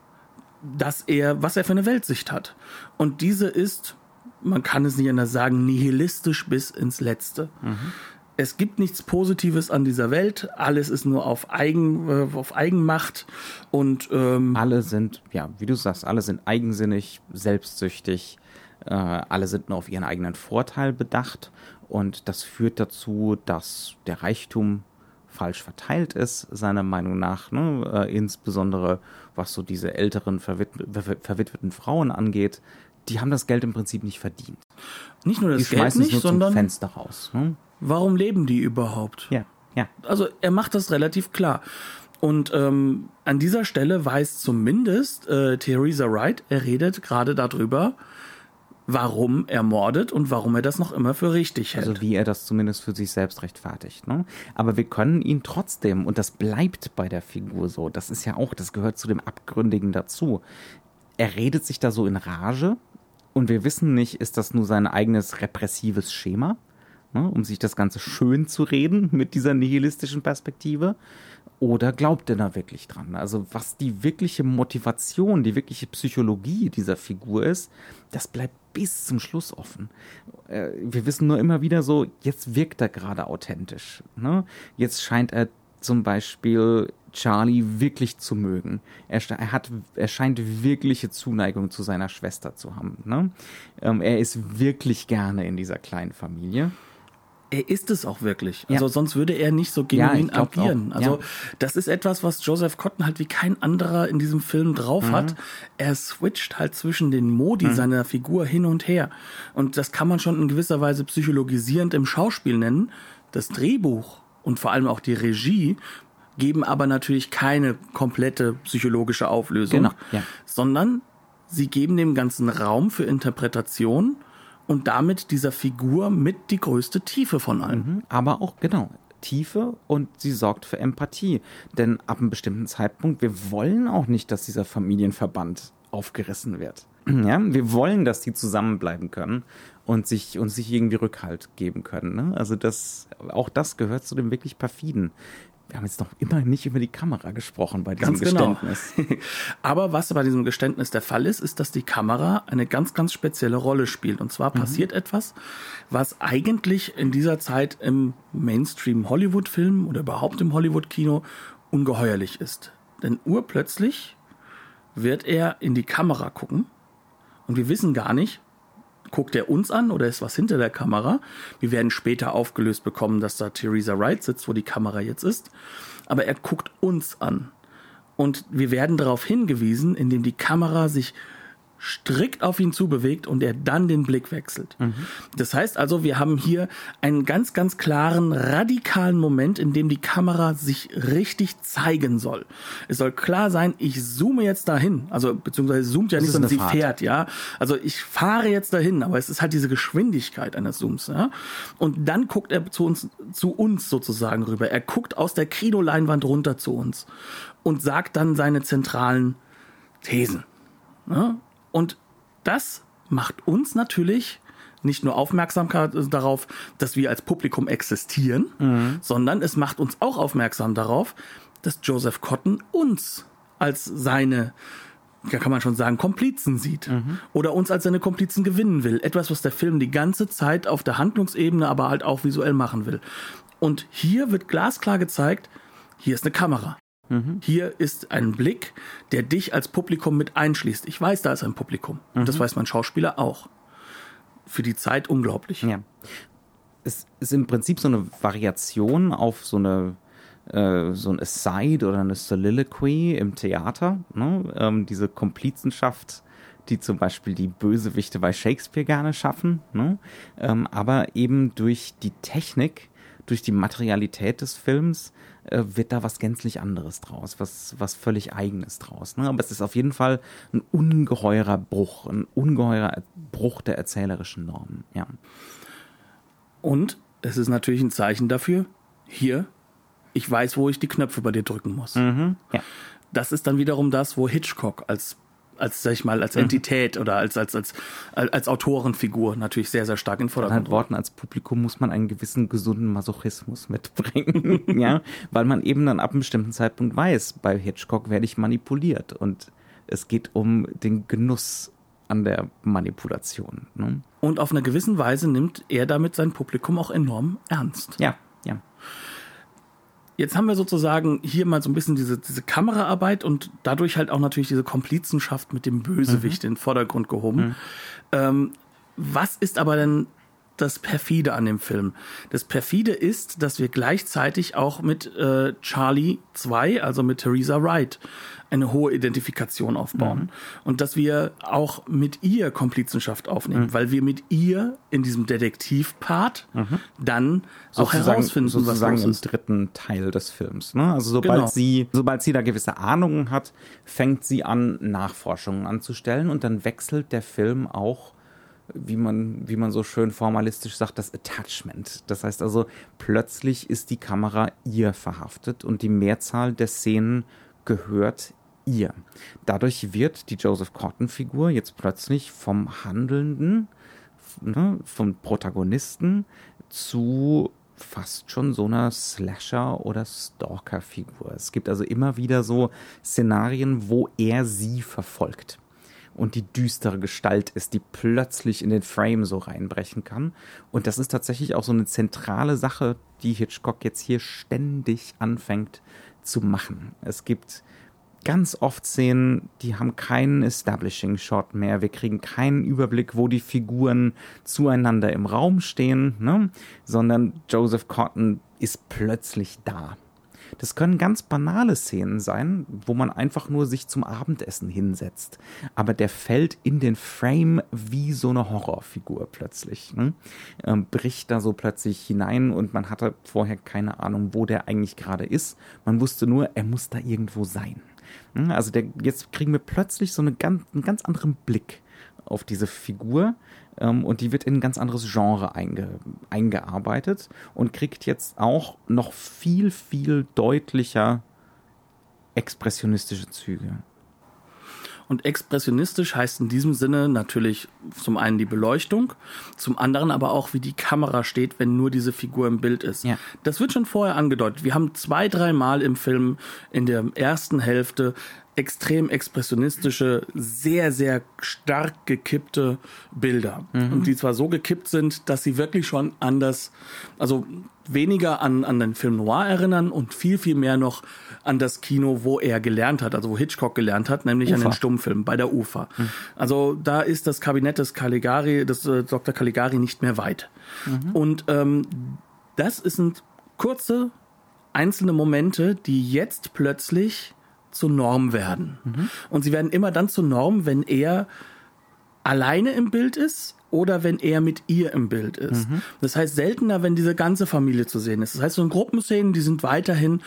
[SPEAKER 2] dass er, was er für eine Weltsicht hat. Und diese ist, man kann es nicht anders sagen, nihilistisch bis ins Letzte. Mhm es gibt nichts Positives an dieser Welt. Alles ist nur auf, Eigen, äh, auf Eigenmacht und
[SPEAKER 1] ähm alle sind, ja, wie du sagst, alle sind eigensinnig, selbstsüchtig. Äh, alle sind nur auf ihren eigenen Vorteil bedacht und das führt dazu, dass der Reichtum falsch verteilt ist, seiner Meinung nach, ne? äh, insbesondere was so diese älteren verwit verwitweten Frauen angeht, die haben das Geld im Prinzip nicht verdient.
[SPEAKER 2] Nicht nur das die Geld nicht, sondern
[SPEAKER 1] Fenster raus. Ne?
[SPEAKER 2] Warum leben die überhaupt?
[SPEAKER 1] Ja, ja.
[SPEAKER 2] Also er macht das relativ klar. Und ähm, an dieser Stelle weiß zumindest äh, Theresa Wright, er redet gerade darüber, warum er mordet und warum er das noch immer für richtig hält.
[SPEAKER 1] Also wie er das zumindest für sich selbst rechtfertigt. Ne? Aber wir können ihn trotzdem, und das bleibt bei der Figur so, das ist ja auch, das gehört zu dem Abgründigen dazu. Er redet sich da so in Rage und wir wissen nicht, ist das nur sein eigenes repressives Schema? ne, um sich das Ganze schön zu reden mit dieser nihilistischen Perspektive? Oder glaubt er da wirklich dran? Also was die wirkliche Motivation, die wirkliche Psychologie dieser Figur ist, das bleibt bis zum Schluss offen. Äh, wir wissen nur immer wieder so, jetzt wirkt er gerade authentisch. Ne? Jetzt scheint er zum Beispiel Charlie wirklich zu mögen. Er, er, hat, er scheint wirkliche Zuneigung zu seiner Schwester zu haben. Ne? Ähm, er ist wirklich gerne in dieser kleinen Familie
[SPEAKER 2] er ist es auch wirklich. Also ja. sonst würde er nicht so genuin ja, agieren. Auch. Also ja. das ist etwas, was Joseph Cotton halt wie kein anderer in diesem Film drauf mhm. hat. Er switcht halt zwischen den Modi mhm. seiner Figur hin und her. Und das kann man schon in gewisser Weise psychologisierend im Schauspiel nennen. Das Drehbuch und vor allem auch die Regie geben aber natürlich keine komplette psychologische Auflösung, genau. sondern sie geben dem ganzen Raum für Interpretation und damit dieser Figur mit die größte Tiefe von allen. Mhm,
[SPEAKER 1] aber auch, genau, Tiefe und sie sorgt für Empathie. Denn ab einem bestimmten Zeitpunkt, wir wollen auch nicht, dass dieser Familienverband aufgerissen wird. Ja, wir wollen, dass die zusammenbleiben können und sich, und sich irgendwie Rückhalt geben können. Ne? Also das, auch das gehört zu dem wirklich perfiden. Wir haben jetzt noch immer nicht über die Kamera gesprochen bei diesem
[SPEAKER 2] Ganz genau.
[SPEAKER 1] Geständnis.
[SPEAKER 2] Aber was bei diesem Geständnis der Fall ist, ist, dass die Kamera eine ganz, ganz spezielle Rolle spielt. Und zwar passiert etwas, was eigentlich in dieser Zeit im Mainstream-Hollywood-Film oder überhaupt im Hollywood-Kino ungeheuerlich ist. Denn urplötzlich wird er in die Kamera gucken und wir wissen gar nicht, guckt er uns an oder ist was hinter der Kamera. Wir werden später aufgelöst bekommen, dass da Theresa Wright sitzt, wo die Kamera jetzt ist. Aber er guckt uns an. Und wir werden darauf hingewiesen, indem die Kamera sich strikt auf ihn zubewegt und er dann den Blick wechselt. Das heißt also, wir haben hier einen ganz, ganz klaren, radikalen Moment, in dem die Kamera sich richtig zeigen soll. Es soll klar sein, ich zoome jetzt dahin. Also, beziehungsweise zoomt ja nicht,
[SPEAKER 1] ist
[SPEAKER 2] sondern sie
[SPEAKER 1] Fahrt.
[SPEAKER 2] fährt, ja. Also, ich fahre jetzt dahin, aber es ist halt diese Geschwindigkeit eines Zooms, ja. Und dann guckt er zu uns, zu uns sozusagen rüber. Er guckt aus der Kinoleinwand runter zu uns und sagt dann seine zentralen Thesen. Ja? Und das macht uns natürlich nicht nur Aufmerksamkeit darauf, dass wir als Publikum existieren, sondern es macht uns auch aufmerksam darauf, dass Joseph Cotton uns als seine, ja kann man schon sagen, Komplizen sieht. Oder uns als seine Komplizen gewinnen will. Etwas, was der Film die ganze Zeit auf der Handlungsebene, aber halt auch visuell machen will. Und hier wird glasklar gezeigt, hier ist eine Kamera. Hier ist ein Blick, der dich als Publikum mit einschließt. Ich weiß, da ist ein Publikum. Und das weiß mein Schauspieler auch. Für die Zeit unglaublich.
[SPEAKER 1] Ja. Es ist im Prinzip so eine Variation auf so eine äh, so ein Aside oder eine Soliloquy im Theater. Ne? Ähm, diese Komplizenschaft, die zum Beispiel die Bösewichte bei Shakespeare gerne schaffen. Ne? Ähm, aber eben durch die Technik, durch die Materialität des Films äh, wird da was gänzlich anderes draus, was, was völlig eigenes draus. Ne? Aber es ist auf jeden Fall ein ungeheurer Bruch, ein ungeheurer Bruch der erzählerischen Normen. Ja.
[SPEAKER 2] Und es ist natürlich ein Zeichen dafür, hier, ich weiß, wo ich die Knöpfe bei dir drücken muss.
[SPEAKER 1] Ja.
[SPEAKER 2] Das ist dann wiederum das, wo Hitchcock als als sag ich mal als Entität oder als als als als Autorenfigur natürlich sehr sehr stark in
[SPEAKER 1] Mit
[SPEAKER 2] Vordergrund
[SPEAKER 1] anderen Worten, als Publikum muss man einen gewissen gesunden Masochismus mitbringen, ja, weil man eben dann ab einem bestimmten Zeitpunkt weiß, bei Hitchcock werde ich manipuliert und es geht um den Genuss an der Manipulation. Ne?
[SPEAKER 2] Und auf einer gewissen Weise nimmt er damit sein Publikum auch enorm ernst.
[SPEAKER 1] Ja, ja.
[SPEAKER 2] Jetzt haben wir sozusagen hier mal so ein bisschen diese, diese Kameraarbeit und dadurch halt auch natürlich diese Komplizenschaft mit dem Bösewicht in den Vordergrund gehoben. Ähm, was ist aber denn das perfide an dem Film? Das perfide ist, dass wir gleichzeitig auch mit äh, Charlie 2, also mit Theresa Wright, eine hohe Identifikation aufbauen. Und dass wir auch mit ihr Komplizenschaft aufnehmen, weil wir mit ihr in diesem Detektivpart dann auch herausfinden,
[SPEAKER 1] sozusagen
[SPEAKER 2] was
[SPEAKER 1] im
[SPEAKER 2] los ist.
[SPEAKER 1] dritten Teil des Films. Ne? Also sobald
[SPEAKER 2] Genau.
[SPEAKER 1] sie, sobald sie da gewisse Ahnungen hat, fängt sie an, Nachforschungen anzustellen und dann wechselt der Film auch, wie man, wie man so schön formalistisch sagt, das Attachment. Das heißt also, plötzlich ist die Kamera ihr verhaftet und die Mehrzahl der Szenen gehört ihr. Dadurch wird die Joseph Cotton-Figur jetzt plötzlich vom Handelnden, ne, vom Protagonisten zu fast schon so einer Slasher- oder Stalker-Figur. Es gibt also immer wieder so Szenarien, wo er sie verfolgt und die düstere Gestalt ist, die plötzlich in den Frame so reinbrechen kann. Und das ist tatsächlich auch so eine zentrale Sache, die Hitchcock jetzt hier ständig anfängt zu machen. Es gibt ganz oft Szenen, die haben keinen Establishing-Shot mehr. Wir kriegen keinen Überblick, wo die Figuren zueinander im Raum stehen, ne? sondern Joseph Cotton ist plötzlich da. Das können ganz banale Szenen sein, wo man einfach nur sich zum Abendessen hinsetzt. Aber der fällt in den Frame wie so eine Horrorfigur plötzlich. Ne? Ähm, bricht da so plötzlich hinein und man hatte vorher keine Ahnung, wo der eigentlich gerade ist. Man wusste nur, er muss da irgendwo sein. Ne? Also der, jetzt kriegen wir plötzlich so eine ganz, einen ganz anderen Blick auf diese Figur ähm, und die wird in ein ganz anderes Genre einge, eingearbeitet und kriegt jetzt auch noch viel, viel deutlicher expressionistische Züge.
[SPEAKER 2] Und expressionistisch heißt in diesem Sinne natürlich zum einen die Beleuchtung, zum anderen aber auch, wie die Kamera steht, wenn nur diese Figur im Bild ist.
[SPEAKER 1] Ja.
[SPEAKER 2] Das wird schon vorher angedeutet. Wir haben zwei, dreimal im Film in der ersten Hälfte extrem expressionistische, sehr, sehr stark gekippte Bilder. Mhm. Und die zwar so gekippt sind, dass sie wirklich schon anders, also weniger an, an den Film Noir erinnern und viel, viel mehr noch an das Kino, wo er gelernt hat, also wo Hitchcock gelernt hat, nämlich Ufer. an den Stummfilm bei der UFA. Mhm. Also da ist das Kabinett des Caligari, des äh, Dr. Caligari nicht mehr weit. Mhm. Und ähm, das sind kurze, einzelne Momente, die jetzt plötzlich zur Norm werden. Mhm. Und sie werden immer dann zur Norm, wenn er alleine im Bild ist oder wenn er mit ihr im Bild ist. Mhm. Das heißt seltener, wenn diese ganze Familie zu sehen ist. Das heißt, so in Gruppenszenen, die sind weiterhin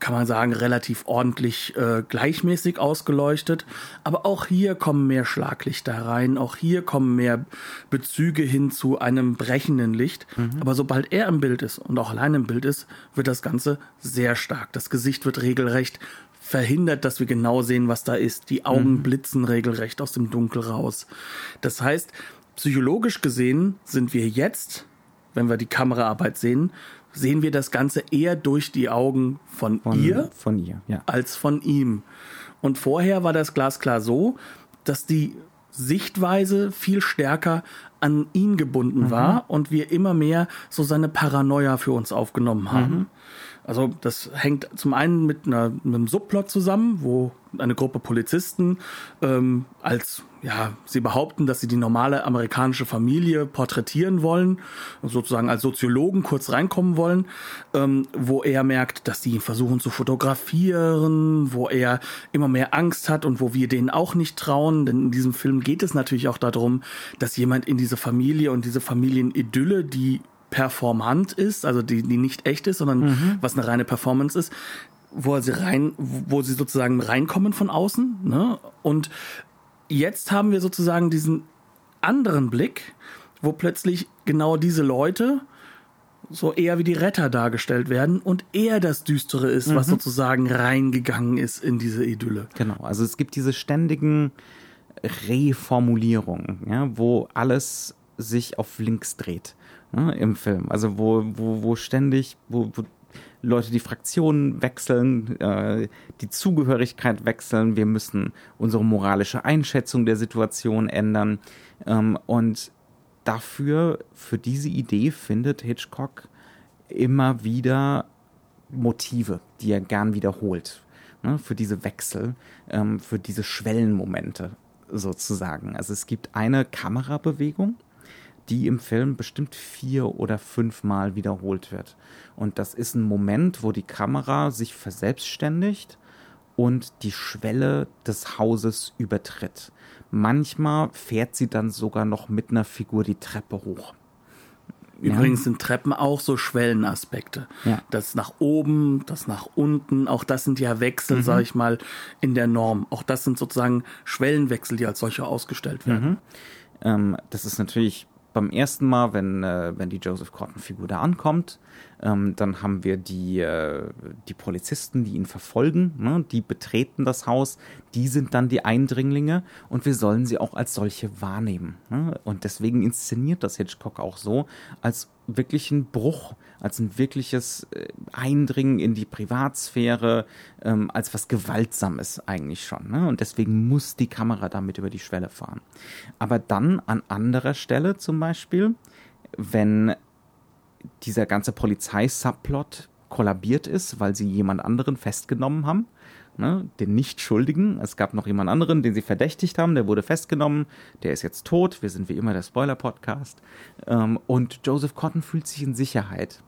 [SPEAKER 2] kann man sagen, relativ ordentlich äh, gleichmäßig ausgeleuchtet. Aber auch hier kommen mehr Schlaglichter rein, auch hier kommen mehr Bezüge hin zu einem brechenden Licht. Mhm. Aber sobald er im Bild ist und auch allein im Bild ist, wird das Ganze sehr stark. Das Gesicht wird regelrecht verhindert, dass wir genau sehen, was da ist. Die Augen mhm. blitzen regelrecht aus dem Dunkel raus. Das heißt, psychologisch gesehen sind wir jetzt, wenn wir die Kameraarbeit sehen, sehen wir das Ganze eher durch die Augen von,
[SPEAKER 1] von
[SPEAKER 2] ihr,
[SPEAKER 1] von ihr ja.
[SPEAKER 2] als von ihm. Und vorher war das glasklar so, dass die Sichtweise viel stärker an ihn gebunden mhm. war und wir immer mehr so seine Paranoia für uns aufgenommen haben. Mhm. Also das hängt zum einen mit, einer, mit einem Subplot zusammen, wo eine Gruppe Polizisten ähm, als ja, sie behaupten, dass sie die normale amerikanische Familie porträtieren wollen, sozusagen als Soziologen kurz reinkommen wollen, ähm, wo er merkt, dass die versuchen zu fotografieren, wo er immer mehr Angst hat und wo wir denen auch nicht trauen, denn in diesem Film geht es natürlich auch darum, dass jemand in diese Familie und diese Familienidylle, die performant ist, also die, die nicht echt ist, sondern mhm. was eine reine Performance ist, wo sie rein, wo sie sozusagen reinkommen von außen. Ne? Und jetzt haben wir sozusagen diesen anderen Blick, wo plötzlich genau diese Leute so eher wie die Retter dargestellt werden und eher das Düstere ist, mhm. was sozusagen reingegangen ist in diese Idylle.
[SPEAKER 1] Genau, also es gibt diese ständigen Reformulierungen, ja, wo alles sich auf links dreht ne, im Film. Also wo, wo, wo ständig, wo, wo Leute die Fraktionen wechseln, äh, die Zugehörigkeit wechseln, wir müssen unsere moralische Einschätzung der Situation ändern. Ähm, und dafür, für diese Idee findet Hitchcock immer wieder Motive, die er gern wiederholt. Ne, für diese Wechsel, ähm, für diese Schwellenmomente sozusagen. Also es gibt eine Kamerabewegung, die im Film bestimmt vier oder fünfmal wiederholt wird. Und das ist ein Moment, wo die Kamera sich verselbstständigt und die Schwelle des Hauses übertritt. Manchmal fährt sie dann sogar noch mit einer Figur die Treppe hoch.
[SPEAKER 2] Übrigens sind Treppen auch so Schwellenaspekte. Ja. Das nach oben, das nach unten, auch das sind ja Wechsel, mhm. sag ich mal, in der Norm. Auch das sind sozusagen Schwellenwechsel, die als solche ausgestellt werden.
[SPEAKER 1] Mhm. Ähm, das ist natürlich beim ersten Mal, wenn, äh, wenn die Joseph Cotton-Figur da ankommt, ähm, dann haben wir die, äh, die Polizisten, die ihn verfolgen, ne? die betreten das Haus, die sind dann die Eindringlinge und wir sollen sie auch als solche wahrnehmen. Ne? Und deswegen inszeniert das Hitchcock auch so, als wirklich ein Bruch, als ein wirkliches äh, Eindringen in die Privatsphäre, ähm, als was Gewaltsames eigentlich schon. Ne? Und deswegen muss die Kamera damit über die Schwelle fahren. Aber dann an anderer Stelle zum Beispiel, wenn dieser ganze Polizeisubplot kollabiert ist, weil sie jemand anderen festgenommen haben, ne, den Nicht-Schuldigen. Es gab noch jemand anderen, den sie verdächtigt haben, der wurde festgenommen, der ist jetzt tot. Wir sind wie immer der Spoiler-Podcast. Ähm, und Joseph Cotton fühlt sich in Sicherheit.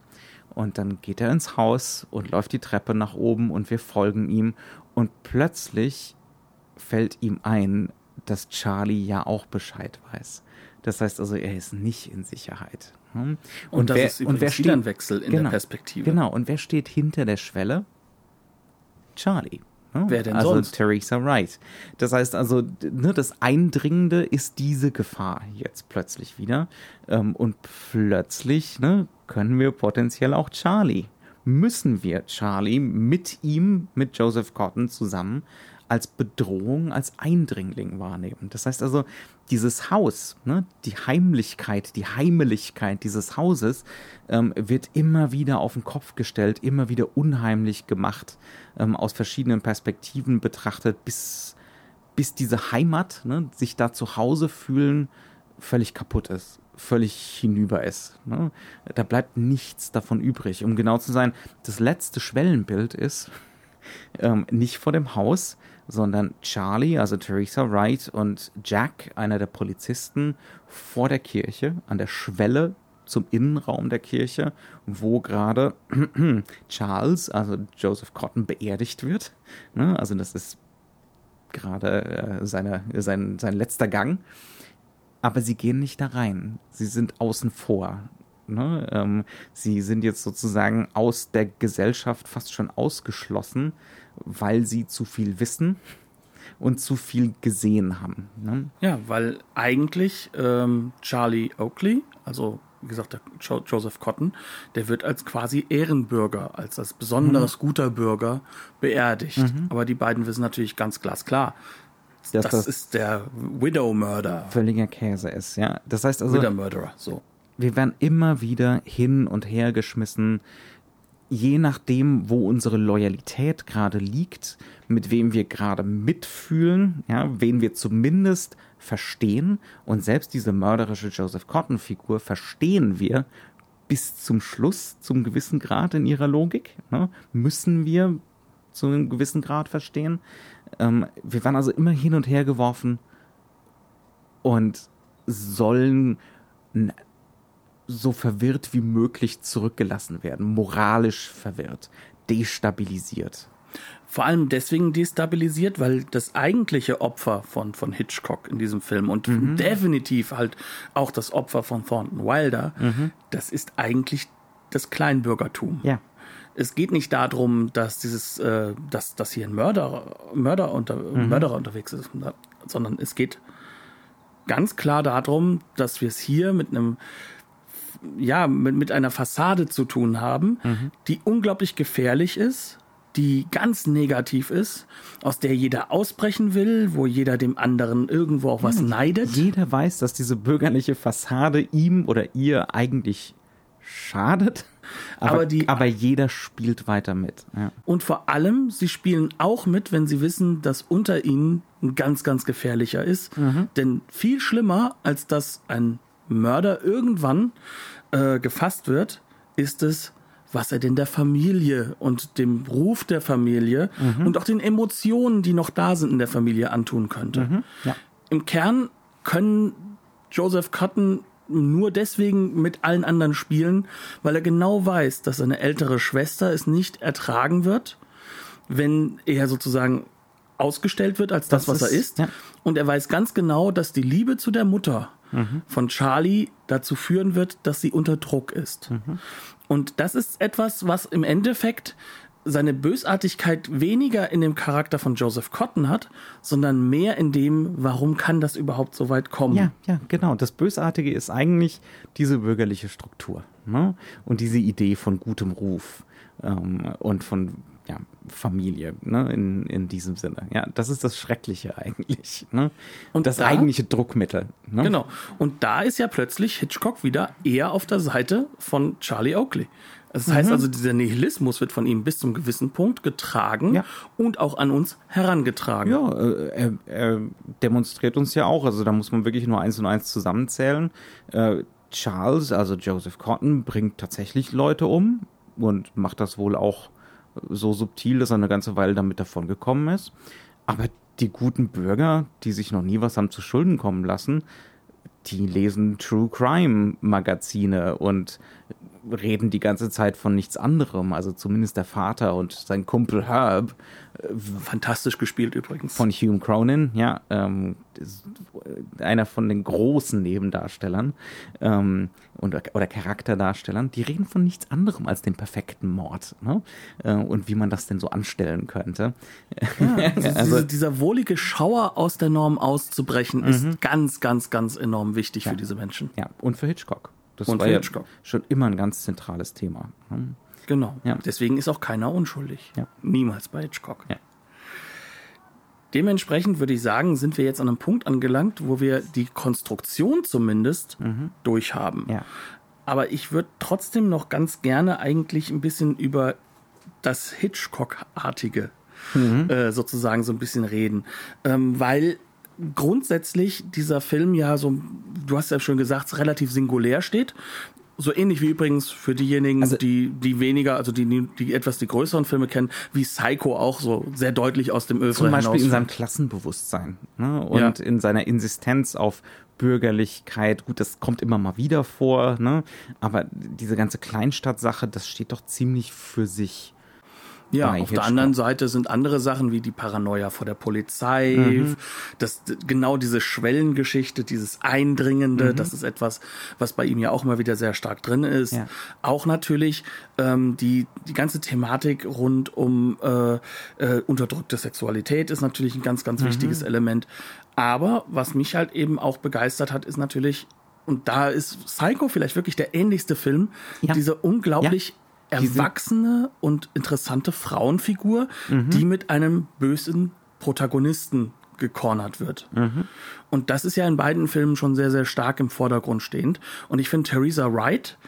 [SPEAKER 1] Und dann geht er ins Haus und läuft die Treppe nach oben und wir folgen ihm. Und plötzlich fällt ihm ein, dass Charlie ja auch Bescheid weiß. Das heißt also, er ist nicht in Sicherheit.
[SPEAKER 2] Und, und, wer, und wer steht, ein Wechsel in
[SPEAKER 1] genau,
[SPEAKER 2] der Perspektive.
[SPEAKER 1] Genau, und wer steht hinter der Schwelle? Charlie.
[SPEAKER 2] Ne? Wer denn
[SPEAKER 1] also
[SPEAKER 2] sonst?
[SPEAKER 1] Theresa Wright. Das heißt also, ne, das Eindringende ist diese Gefahr jetzt plötzlich wieder. Ähm, und plötzlich ne, können wir potenziell auch Charlie, müssen wir Charlie mit ihm, mit Joseph Cotton zusammen als Bedrohung, als Eindringling wahrnehmen. Das heißt also, dieses Haus, ne, die Heimlichkeit, die Heimeligkeit dieses Hauses ähm, wird immer wieder auf den Kopf gestellt, immer wieder unheimlich gemacht, ähm, aus verschiedenen Perspektiven betrachtet, bis, bis diese Heimat, ne, sich da zu Hause fühlen, völlig kaputt ist, völlig hinüber ist. Ne? Da bleibt nichts davon übrig. Um genau zu sein, das letzte Schwellenbild ist ähm, nicht vor dem Haus, sondern Charlie, also Theresa Wright und Jack, einer der Polizisten, vor der Kirche, an der Schwelle zum Innenraum der Kirche, wo gerade Charles, also Joseph Cotton, beerdigt wird. Ne? Also das ist gerade äh, seine, sein, sein letzter Gang. Aber sie gehen nicht da rein. Sie sind außen vor. Ne? Ähm, sie sind jetzt sozusagen aus der Gesellschaft fast schon ausgeschlossen weil sie zu viel wissen und zu viel gesehen haben. Ne?
[SPEAKER 2] Ja, weil eigentlich ähm, Charlie Oakley, also wie gesagt, der jo Joseph Cotton, der wird als quasi Ehrenbürger, als als besonders mhm. guter Bürger beerdigt. Mhm. Aber die beiden wissen natürlich ganz glasklar, dass das, das ist der Widow-Murder.
[SPEAKER 1] Völliger Käse ist, ja. Das heißt also.
[SPEAKER 2] Widow-Murderer, so.
[SPEAKER 1] Wir werden immer wieder hin und her geschmissen je nachdem, wo unsere Loyalität gerade liegt, mit wem wir gerade mitfühlen, ja, wen wir zumindest verstehen und selbst diese mörderische Joseph Cotton-Figur verstehen wir bis zum Schluss, zum gewissen Grad in ihrer Logik, ne, müssen wir zu einem gewissen Grad verstehen. Ähm, wir waren also immer hin und her geworfen und sollen so verwirrt wie möglich zurückgelassen werden, moralisch verwirrt, destabilisiert.
[SPEAKER 2] Vor allem deswegen destabilisiert, weil das eigentliche Opfer von, von Hitchcock in diesem Film und mhm. definitiv halt auch das Opfer von Thornton Wilder, mhm. das ist eigentlich das Kleinbürgertum.
[SPEAKER 1] Ja.
[SPEAKER 2] Es geht nicht darum, dass dieses, äh, dass, dass hier ein Mörder, Mörder unter, mhm. Mörderer unterwegs ist, sondern es geht ganz klar darum, dass wir es hier mit einem ja, mit, mit einer Fassade zu tun haben, mhm. die unglaublich gefährlich ist, die ganz negativ ist, aus der jeder ausbrechen will, wo jeder dem anderen irgendwo auch was ja, neidet.
[SPEAKER 1] Jeder weiß, dass diese bürgerliche Fassade ihm oder ihr eigentlich schadet. Aber, aber, die, aber jeder spielt weiter mit. Ja.
[SPEAKER 2] Und vor allem, sie spielen auch mit, wenn sie wissen, dass unter ihnen ein ganz, ganz gefährlicher ist. Mhm. Denn viel schlimmer, als dass ein Mörder irgendwann äh, gefasst wird, ist es, was er denn der Familie und dem Ruf der Familie mhm. und auch den Emotionen, die noch da sind in der Familie, antun könnte. Mhm. Ja. Im Kern können Joseph Cotton nur deswegen mit allen anderen spielen, weil er genau weiß, dass seine ältere Schwester es nicht ertragen wird, wenn er sozusagen ausgestellt wird als das, das was ist, er ist. Ja. Und er weiß ganz genau, dass die Liebe zu der Mutter mhm. von Charlie dazu führen wird, dass sie unter Druck ist. Mhm. Und das ist etwas, was im Endeffekt seine Bösartigkeit weniger in dem Charakter von Joseph Cotton hat, sondern mehr in dem, warum kann das überhaupt so weit kommen?
[SPEAKER 1] Ja, ja, genau. Das Bösartige ist eigentlich diese bürgerliche Struktur ne? und diese Idee von gutem Ruf ähm, und von ja, Familie, ne, in, in diesem Sinne. Ja, das ist das Schreckliche eigentlich. Ne? Und das da, eigentliche Druckmittel.
[SPEAKER 2] Ne? Genau. Und da ist ja plötzlich Hitchcock wieder eher auf der Seite von Charlie Oakley. Das heißt mhm. also, dieser Nihilismus wird von ihm bis zum gewissen Punkt getragen ja. und auch an uns herangetragen.
[SPEAKER 1] Ja, äh, er, er, demonstriert uns ja auch, also da muss man wirklich nur eins und eins zusammenzählen. Äh, Charles, also Joseph Cotton, bringt tatsächlich Leute um und macht das wohl auch so subtil, dass er eine ganze Weile damit davon gekommen ist. Aber die guten Bürger, die sich noch nie was haben zu Schulden kommen lassen, die lesen True Crime Magazine und reden die ganze Zeit von nichts anderem. Also zumindest der Vater und sein Kumpel Herb.
[SPEAKER 2] Fantastisch gespielt übrigens.
[SPEAKER 1] Von Hume Cronin, ja. Ähm, einer von den großen Nebendarstellern ähm, und, oder Charakterdarstellern. Die reden von nichts anderem als dem perfekten Mord. Ne? Äh, und wie man das denn so anstellen könnte.
[SPEAKER 2] Ja, also also, diese, dieser wohlige Schauer aus der Norm auszubrechen, ist mhm. ganz, ganz, ganz enorm wichtig ja. für diese Menschen.
[SPEAKER 1] Ja, und für Hitchcock.
[SPEAKER 2] Das und war ja
[SPEAKER 1] schon immer ein ganz zentrales Thema.
[SPEAKER 2] Ne? Genau. Ja. Deswegen ist auch keiner unschuldig. Ja. Niemals bei Hitchcock. Ja. Dementsprechend würde ich sagen, sind wir jetzt an einem Punkt angelangt, wo wir die Konstruktion zumindest durchhaben.
[SPEAKER 1] Ja.
[SPEAKER 2] Aber ich würde trotzdem noch ganz gerne eigentlich ein bisschen über das Hitchcock-artige äh, sozusagen so ein bisschen reden. Ähm, weil grundsätzlich dieser Film ja so, du hast ja schon gesagt, relativ singulär steht. So ähnlich wie übrigens für diejenigen,
[SPEAKER 1] Also-
[SPEAKER 2] die, die weniger, also die, die etwas die größeren Filme kennen, wie Psycho auch so sehr deutlich aus dem Öl
[SPEAKER 1] Zum Beispiel in
[SPEAKER 2] hinausführt.
[SPEAKER 1] seinem Klassenbewusstsein ne? und
[SPEAKER 2] Ja.
[SPEAKER 1] in seiner Insistenz auf Bürgerlichkeit. Gut, das kommt immer mal wieder vor, ne? aber diese ganze Kleinstadtsache, das steht doch ziemlich für sich.
[SPEAKER 2] Ja, auf der
[SPEAKER 1] Hitchcock.
[SPEAKER 2] anderen Seite sind andere Sachen wie die Paranoia vor der Polizei,
[SPEAKER 1] Mhm.
[SPEAKER 2] das genau diese Schwellengeschichte, dieses Eindringende,
[SPEAKER 1] Mhm.
[SPEAKER 2] das ist etwas, was bei ihm ja auch immer wieder sehr stark drin ist.
[SPEAKER 1] Ja.
[SPEAKER 2] Auch natürlich ähm, die die ganze Thematik rund um äh, äh, unterdrückte Sexualität ist natürlich ein ganz
[SPEAKER 1] Mhm.
[SPEAKER 2] ganz wichtiges Element. Aber was mich halt eben auch begeistert hat, ist natürlich und da ist Psycho vielleicht wirklich der ähnlichste Film,
[SPEAKER 1] Ja.
[SPEAKER 2] diese unglaublich erwachsene und interessante Frauenfigur,
[SPEAKER 1] Mhm.
[SPEAKER 2] die mit einem bösen Protagonisten gecornert wird.
[SPEAKER 1] Mhm.
[SPEAKER 2] Und das ist ja in beiden Filmen schon sehr, sehr stark im Vordergrund stehend. Und ich finde, Theresa Wright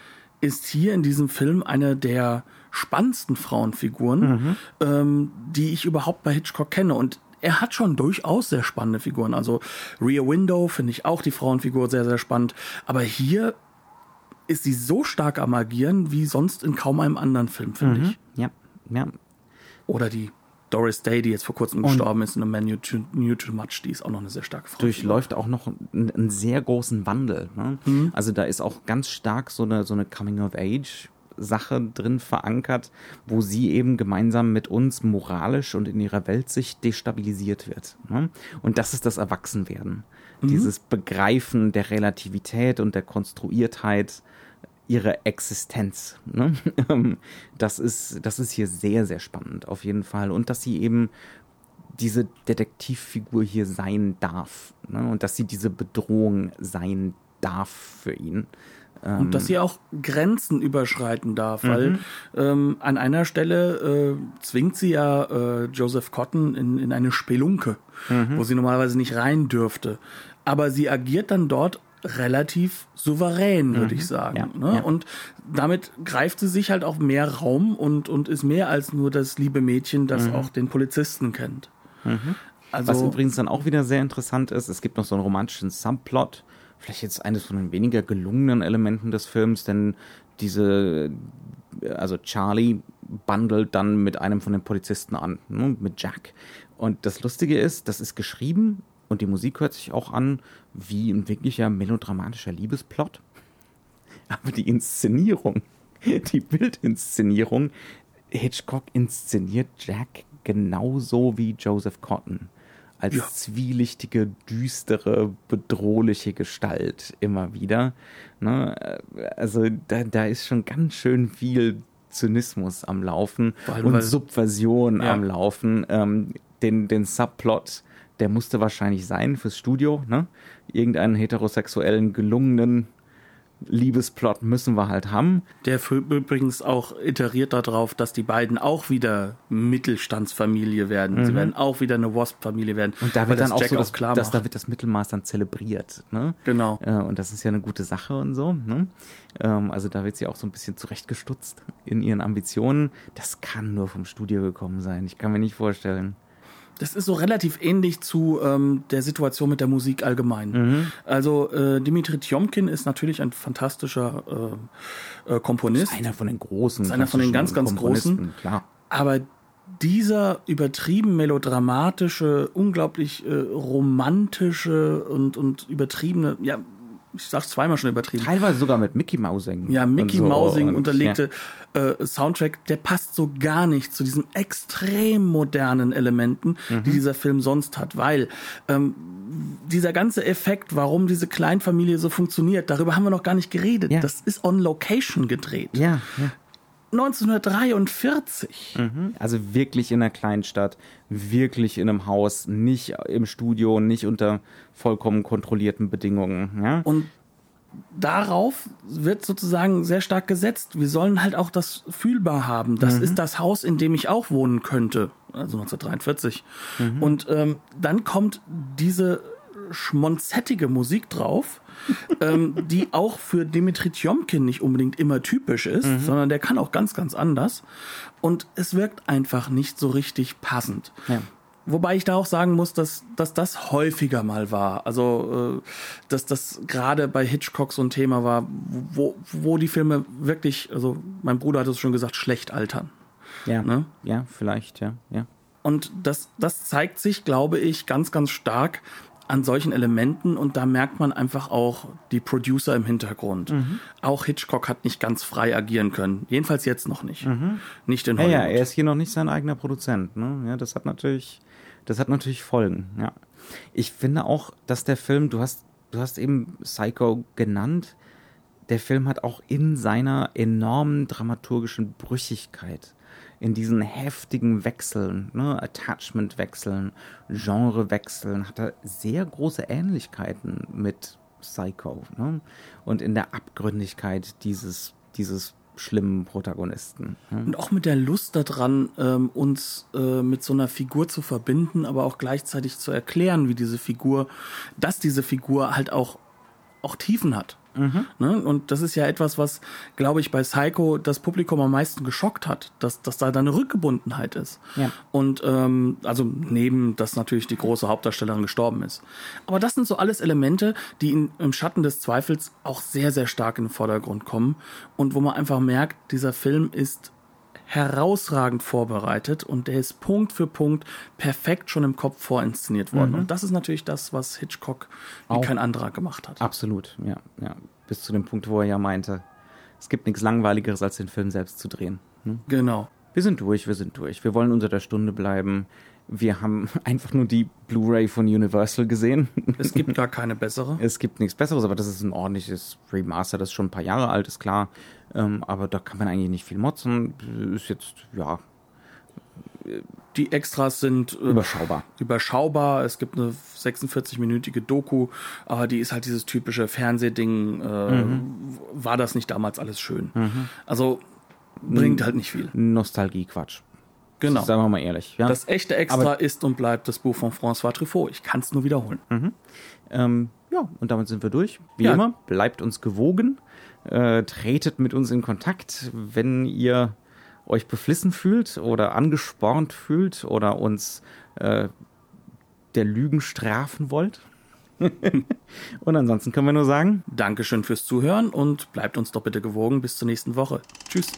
[SPEAKER 2] ist hier in diesem Film eine der spannendsten Frauenfiguren,
[SPEAKER 1] Mhm.
[SPEAKER 2] ähm, die ich überhaupt bei Hitchcock kenne. Und er hat schon durchaus sehr spannende Figuren. Also Rear Window finde ich auch die Frauenfigur sehr, sehr spannend. Aber hier ist sie so stark am Agieren wie sonst in kaum einem anderen Film, finde ich.
[SPEAKER 1] Ja, ja.
[SPEAKER 2] Oder die Doris Day, die jetzt vor kurzem gestorben ist in A Man You Too, Knew Too Much, die ist auch noch eine sehr starke Frau.
[SPEAKER 1] durchläuft auch noch einen, einen sehr großen Wandel. Ne?
[SPEAKER 2] Mhm.
[SPEAKER 1] Also da ist auch ganz stark so eine, so eine Coming-of-Age-Sache drin verankert, wo sie eben gemeinsam mit uns moralisch und in ihrer Weltsicht destabilisiert wird. Ne? Und das ist das Erwachsenwerden.
[SPEAKER 2] Mhm.
[SPEAKER 1] Dieses Begreifen der Relativität und der Konstruiertheit ihrer Existenz. Ne? Ähm, Das, ist, das ist hier sehr, sehr spannend auf jeden Fall. Und dass sie eben diese Detektivfigur hier sein darf. Ne? Und dass sie diese Bedrohung sein darf für ihn.
[SPEAKER 2] Und dass sie auch Grenzen überschreiten darf,
[SPEAKER 1] Mhm.
[SPEAKER 2] weil ähm, an einer Stelle äh, zwingt sie ja äh, Joseph Cotton in, in eine Spelunke,
[SPEAKER 1] Mhm.
[SPEAKER 2] wo sie normalerweise nicht rein dürfte. Aber sie agiert dann dort relativ souverän, würde ich sagen.
[SPEAKER 1] Mhm. Ja,
[SPEAKER 2] ne?
[SPEAKER 1] ja.
[SPEAKER 2] Und damit greift sie sich halt auch mehr Raum und, und ist mehr als nur das liebe Mädchen, das auch den Polizisten kennt. Also,
[SPEAKER 1] Mhm. Was übrigens dann auch wieder sehr interessant ist, es gibt noch so einen romantischen Subplot, vielleicht jetzt eines von den weniger gelungenen Elementen des Films, denn diese, also Charlie bandelt dann mit einem von den Polizisten an, ne, mit Jack. Und das Lustige ist, das ist geschrieben und die Musik hört sich auch an wie ein wirklicher melodramatischer Liebesplot. Aber die Inszenierung, die Bildinszenierung, Hitchcock inszeniert Jack genauso wie Joseph Cotton. Als
[SPEAKER 2] Ja.
[SPEAKER 1] zwielichtige, düstere, bedrohliche Gestalt immer wieder. Ne? Also da, da ist schon ganz schön viel Zynismus am Laufen
[SPEAKER 2] allem,
[SPEAKER 1] und Subversion
[SPEAKER 2] Ja.
[SPEAKER 1] am Laufen. Ähm, den, den Subplot, der musste wahrscheinlich sein fürs Studio. Ne? Irgendeinen heterosexuellen, gelungenen Liebesplot müssen wir halt haben.
[SPEAKER 2] Der für, übrigens auch iteriert darauf, dass die beiden auch wieder Mittelstandsfamilie werden. Sie werden auch wieder eine Wasp-Familie werden.
[SPEAKER 1] Mhm. Und da wird dann
[SPEAKER 2] das
[SPEAKER 1] auch
[SPEAKER 2] Jack
[SPEAKER 1] so, dass,
[SPEAKER 2] klar
[SPEAKER 1] dass da wird das Mittelmaß dann zelebriert. Ne?
[SPEAKER 2] Genau.
[SPEAKER 1] Äh, und das ist ja eine gute Sache und so. Ne? Ähm, also da wird sie auch so ein bisschen zurechtgestutzt in ihren Ambitionen. Das kann nur vom Studio gekommen sein. Ich kann mir nicht vorstellen.
[SPEAKER 2] Das ist so relativ ähnlich zu ähm, der Situation mit der Musik allgemein.
[SPEAKER 1] Mhm.
[SPEAKER 2] Also äh, Dimitri Tjomkin ist natürlich ein fantastischer äh, äh, Komponist,
[SPEAKER 1] Einer von den großen.
[SPEAKER 2] ist einer von den ganz, ganz großen.
[SPEAKER 1] Klar.
[SPEAKER 2] aber dieser übertrieben melodramatische, unglaublich äh, romantische und, und übertriebene, ja, ich sag's zweimal schon übertrieben,
[SPEAKER 1] Teilweise sogar mit Mickey Mousing.
[SPEAKER 2] Ja, Mickey
[SPEAKER 1] so.
[SPEAKER 2] Mousing unterlegte äh, Soundtrack, der passt so gar nicht zu diesen extrem modernen Elementen,
[SPEAKER 1] Mhm.
[SPEAKER 2] die dieser Film sonst hat, weil ähm, dieser ganze Effekt, warum diese Kleinfamilie so funktioniert, darüber haben wir noch gar nicht geredet.
[SPEAKER 1] Ja.
[SPEAKER 2] Das ist on Location gedreht.
[SPEAKER 1] Ja, ja.
[SPEAKER 2] 1943.
[SPEAKER 1] Mhm. Also wirklich in einer Kleinstadt, wirklich in einem Haus, nicht im Studio, nicht unter vollkommen kontrollierten Bedingungen. Ja?
[SPEAKER 2] Und darauf wird sozusagen sehr stark gesetzt. Wir sollen halt auch das fühlbar haben. Das
[SPEAKER 1] Mhm.
[SPEAKER 2] ist das Haus, in dem ich auch wohnen könnte. also 1943. Mhm. Und ähm, dann kommt diese schmonzettige Musik drauf, ähm, die auch für Dimitri Tjomkin nicht unbedingt immer typisch ist, mhm. sondern der kann auch ganz, ganz anders. Und es wirkt einfach nicht so richtig passend. Ja. Wobei ich da auch sagen muss, dass, dass das häufiger mal war. Also, äh, dass das gerade bei Hitchcock so ein Thema war, wo, wo die Filme wirklich, also mein Bruder hat es schon gesagt, schlecht altern.
[SPEAKER 1] Ja, ne? ja, vielleicht, ja, ja.
[SPEAKER 2] Und das, das zeigt sich, glaube ich, ganz, ganz stark an solchen Elementen und da merkt man einfach auch die Producer im Hintergrund. Mhm. Auch Hitchcock hat nicht ganz frei agieren können. Jedenfalls jetzt noch nicht. Mhm. Nicht in
[SPEAKER 1] Hollywood. Ja, ja, er ist hier noch nicht sein eigener Produzent. Ne? Ja, das hat natürlich, das hat natürlich Folgen. Ja. Ich finde auch, dass der Film, du hast, du hast eben Psycho genannt, der Film hat auch in seiner enormen dramaturgischen Brüchigkeit in diesen heftigen Wechseln, ne, Attachment-Wechseln, Genre-Wechseln, hat er sehr große Ähnlichkeiten mit Psycho. Ne? Und in der Abgründigkeit dieses, dieses schlimmen Protagonisten.
[SPEAKER 2] Ne? Und auch mit der Lust daran, ähm, uns äh, mit so einer Figur zu verbinden, aber auch gleichzeitig zu erklären, wie diese Figur, dass diese Figur halt auch, auch Tiefen hat. Mhm. Ne? Und das ist ja etwas, was, glaube ich, bei Psycho das Publikum am meisten geschockt hat, dass, dass da eine Rückgebundenheit ist. Ja. Und ähm, also neben, dass natürlich die große Hauptdarstellerin gestorben ist. Aber das sind so alles Elemente, die in, im Schatten des Zweifels auch sehr, sehr stark in den Vordergrund kommen und wo man einfach merkt, dieser Film ist herausragend vorbereitet und der ist Punkt für Punkt perfekt schon im Kopf vorinszeniert worden. Mhm. Und das ist natürlich das, was Hitchcock wie Auch kein anderer gemacht hat.
[SPEAKER 1] Absolut, ja, ja. Bis zu dem Punkt, wo er ja meinte, es gibt nichts Langweiligeres, als den Film selbst zu drehen.
[SPEAKER 2] Hm? Genau.
[SPEAKER 1] Wir sind durch, wir sind durch. Wir wollen unter der Stunde bleiben. Wir haben einfach nur die Blu-ray von Universal gesehen.
[SPEAKER 2] Es gibt gar keine bessere.
[SPEAKER 1] Es gibt nichts Besseres, aber das ist ein ordentliches Remaster, das ist schon ein paar Jahre alt, ist klar. Ähm, aber da kann man eigentlich nicht viel motzen. Ist jetzt, ja.
[SPEAKER 2] Die Extras sind
[SPEAKER 1] äh, überschaubar.
[SPEAKER 2] Überschaubar. Es gibt eine 46-minütige Doku, aber die ist halt dieses typische Fernsehding. Äh, mhm. War das nicht damals alles schön? Mhm. Also bringt halt nicht viel.
[SPEAKER 1] Nostalgie-Quatsch.
[SPEAKER 2] Genau.
[SPEAKER 1] Sagen wir mal ehrlich.
[SPEAKER 2] Ja? Das echte Extra Aber ist und bleibt das Buch von François Truffaut. Ich kann es nur wiederholen.
[SPEAKER 1] Mhm. Ähm, ja, und damit sind wir durch. Wie ja. immer, bleibt uns gewogen. Äh, tretet mit uns in Kontakt, wenn ihr euch beflissen fühlt oder angespornt fühlt oder uns äh, der Lügen strafen wollt. und ansonsten können wir nur sagen:
[SPEAKER 2] Dankeschön fürs Zuhören und bleibt uns doch bitte gewogen bis zur nächsten Woche. Tschüss.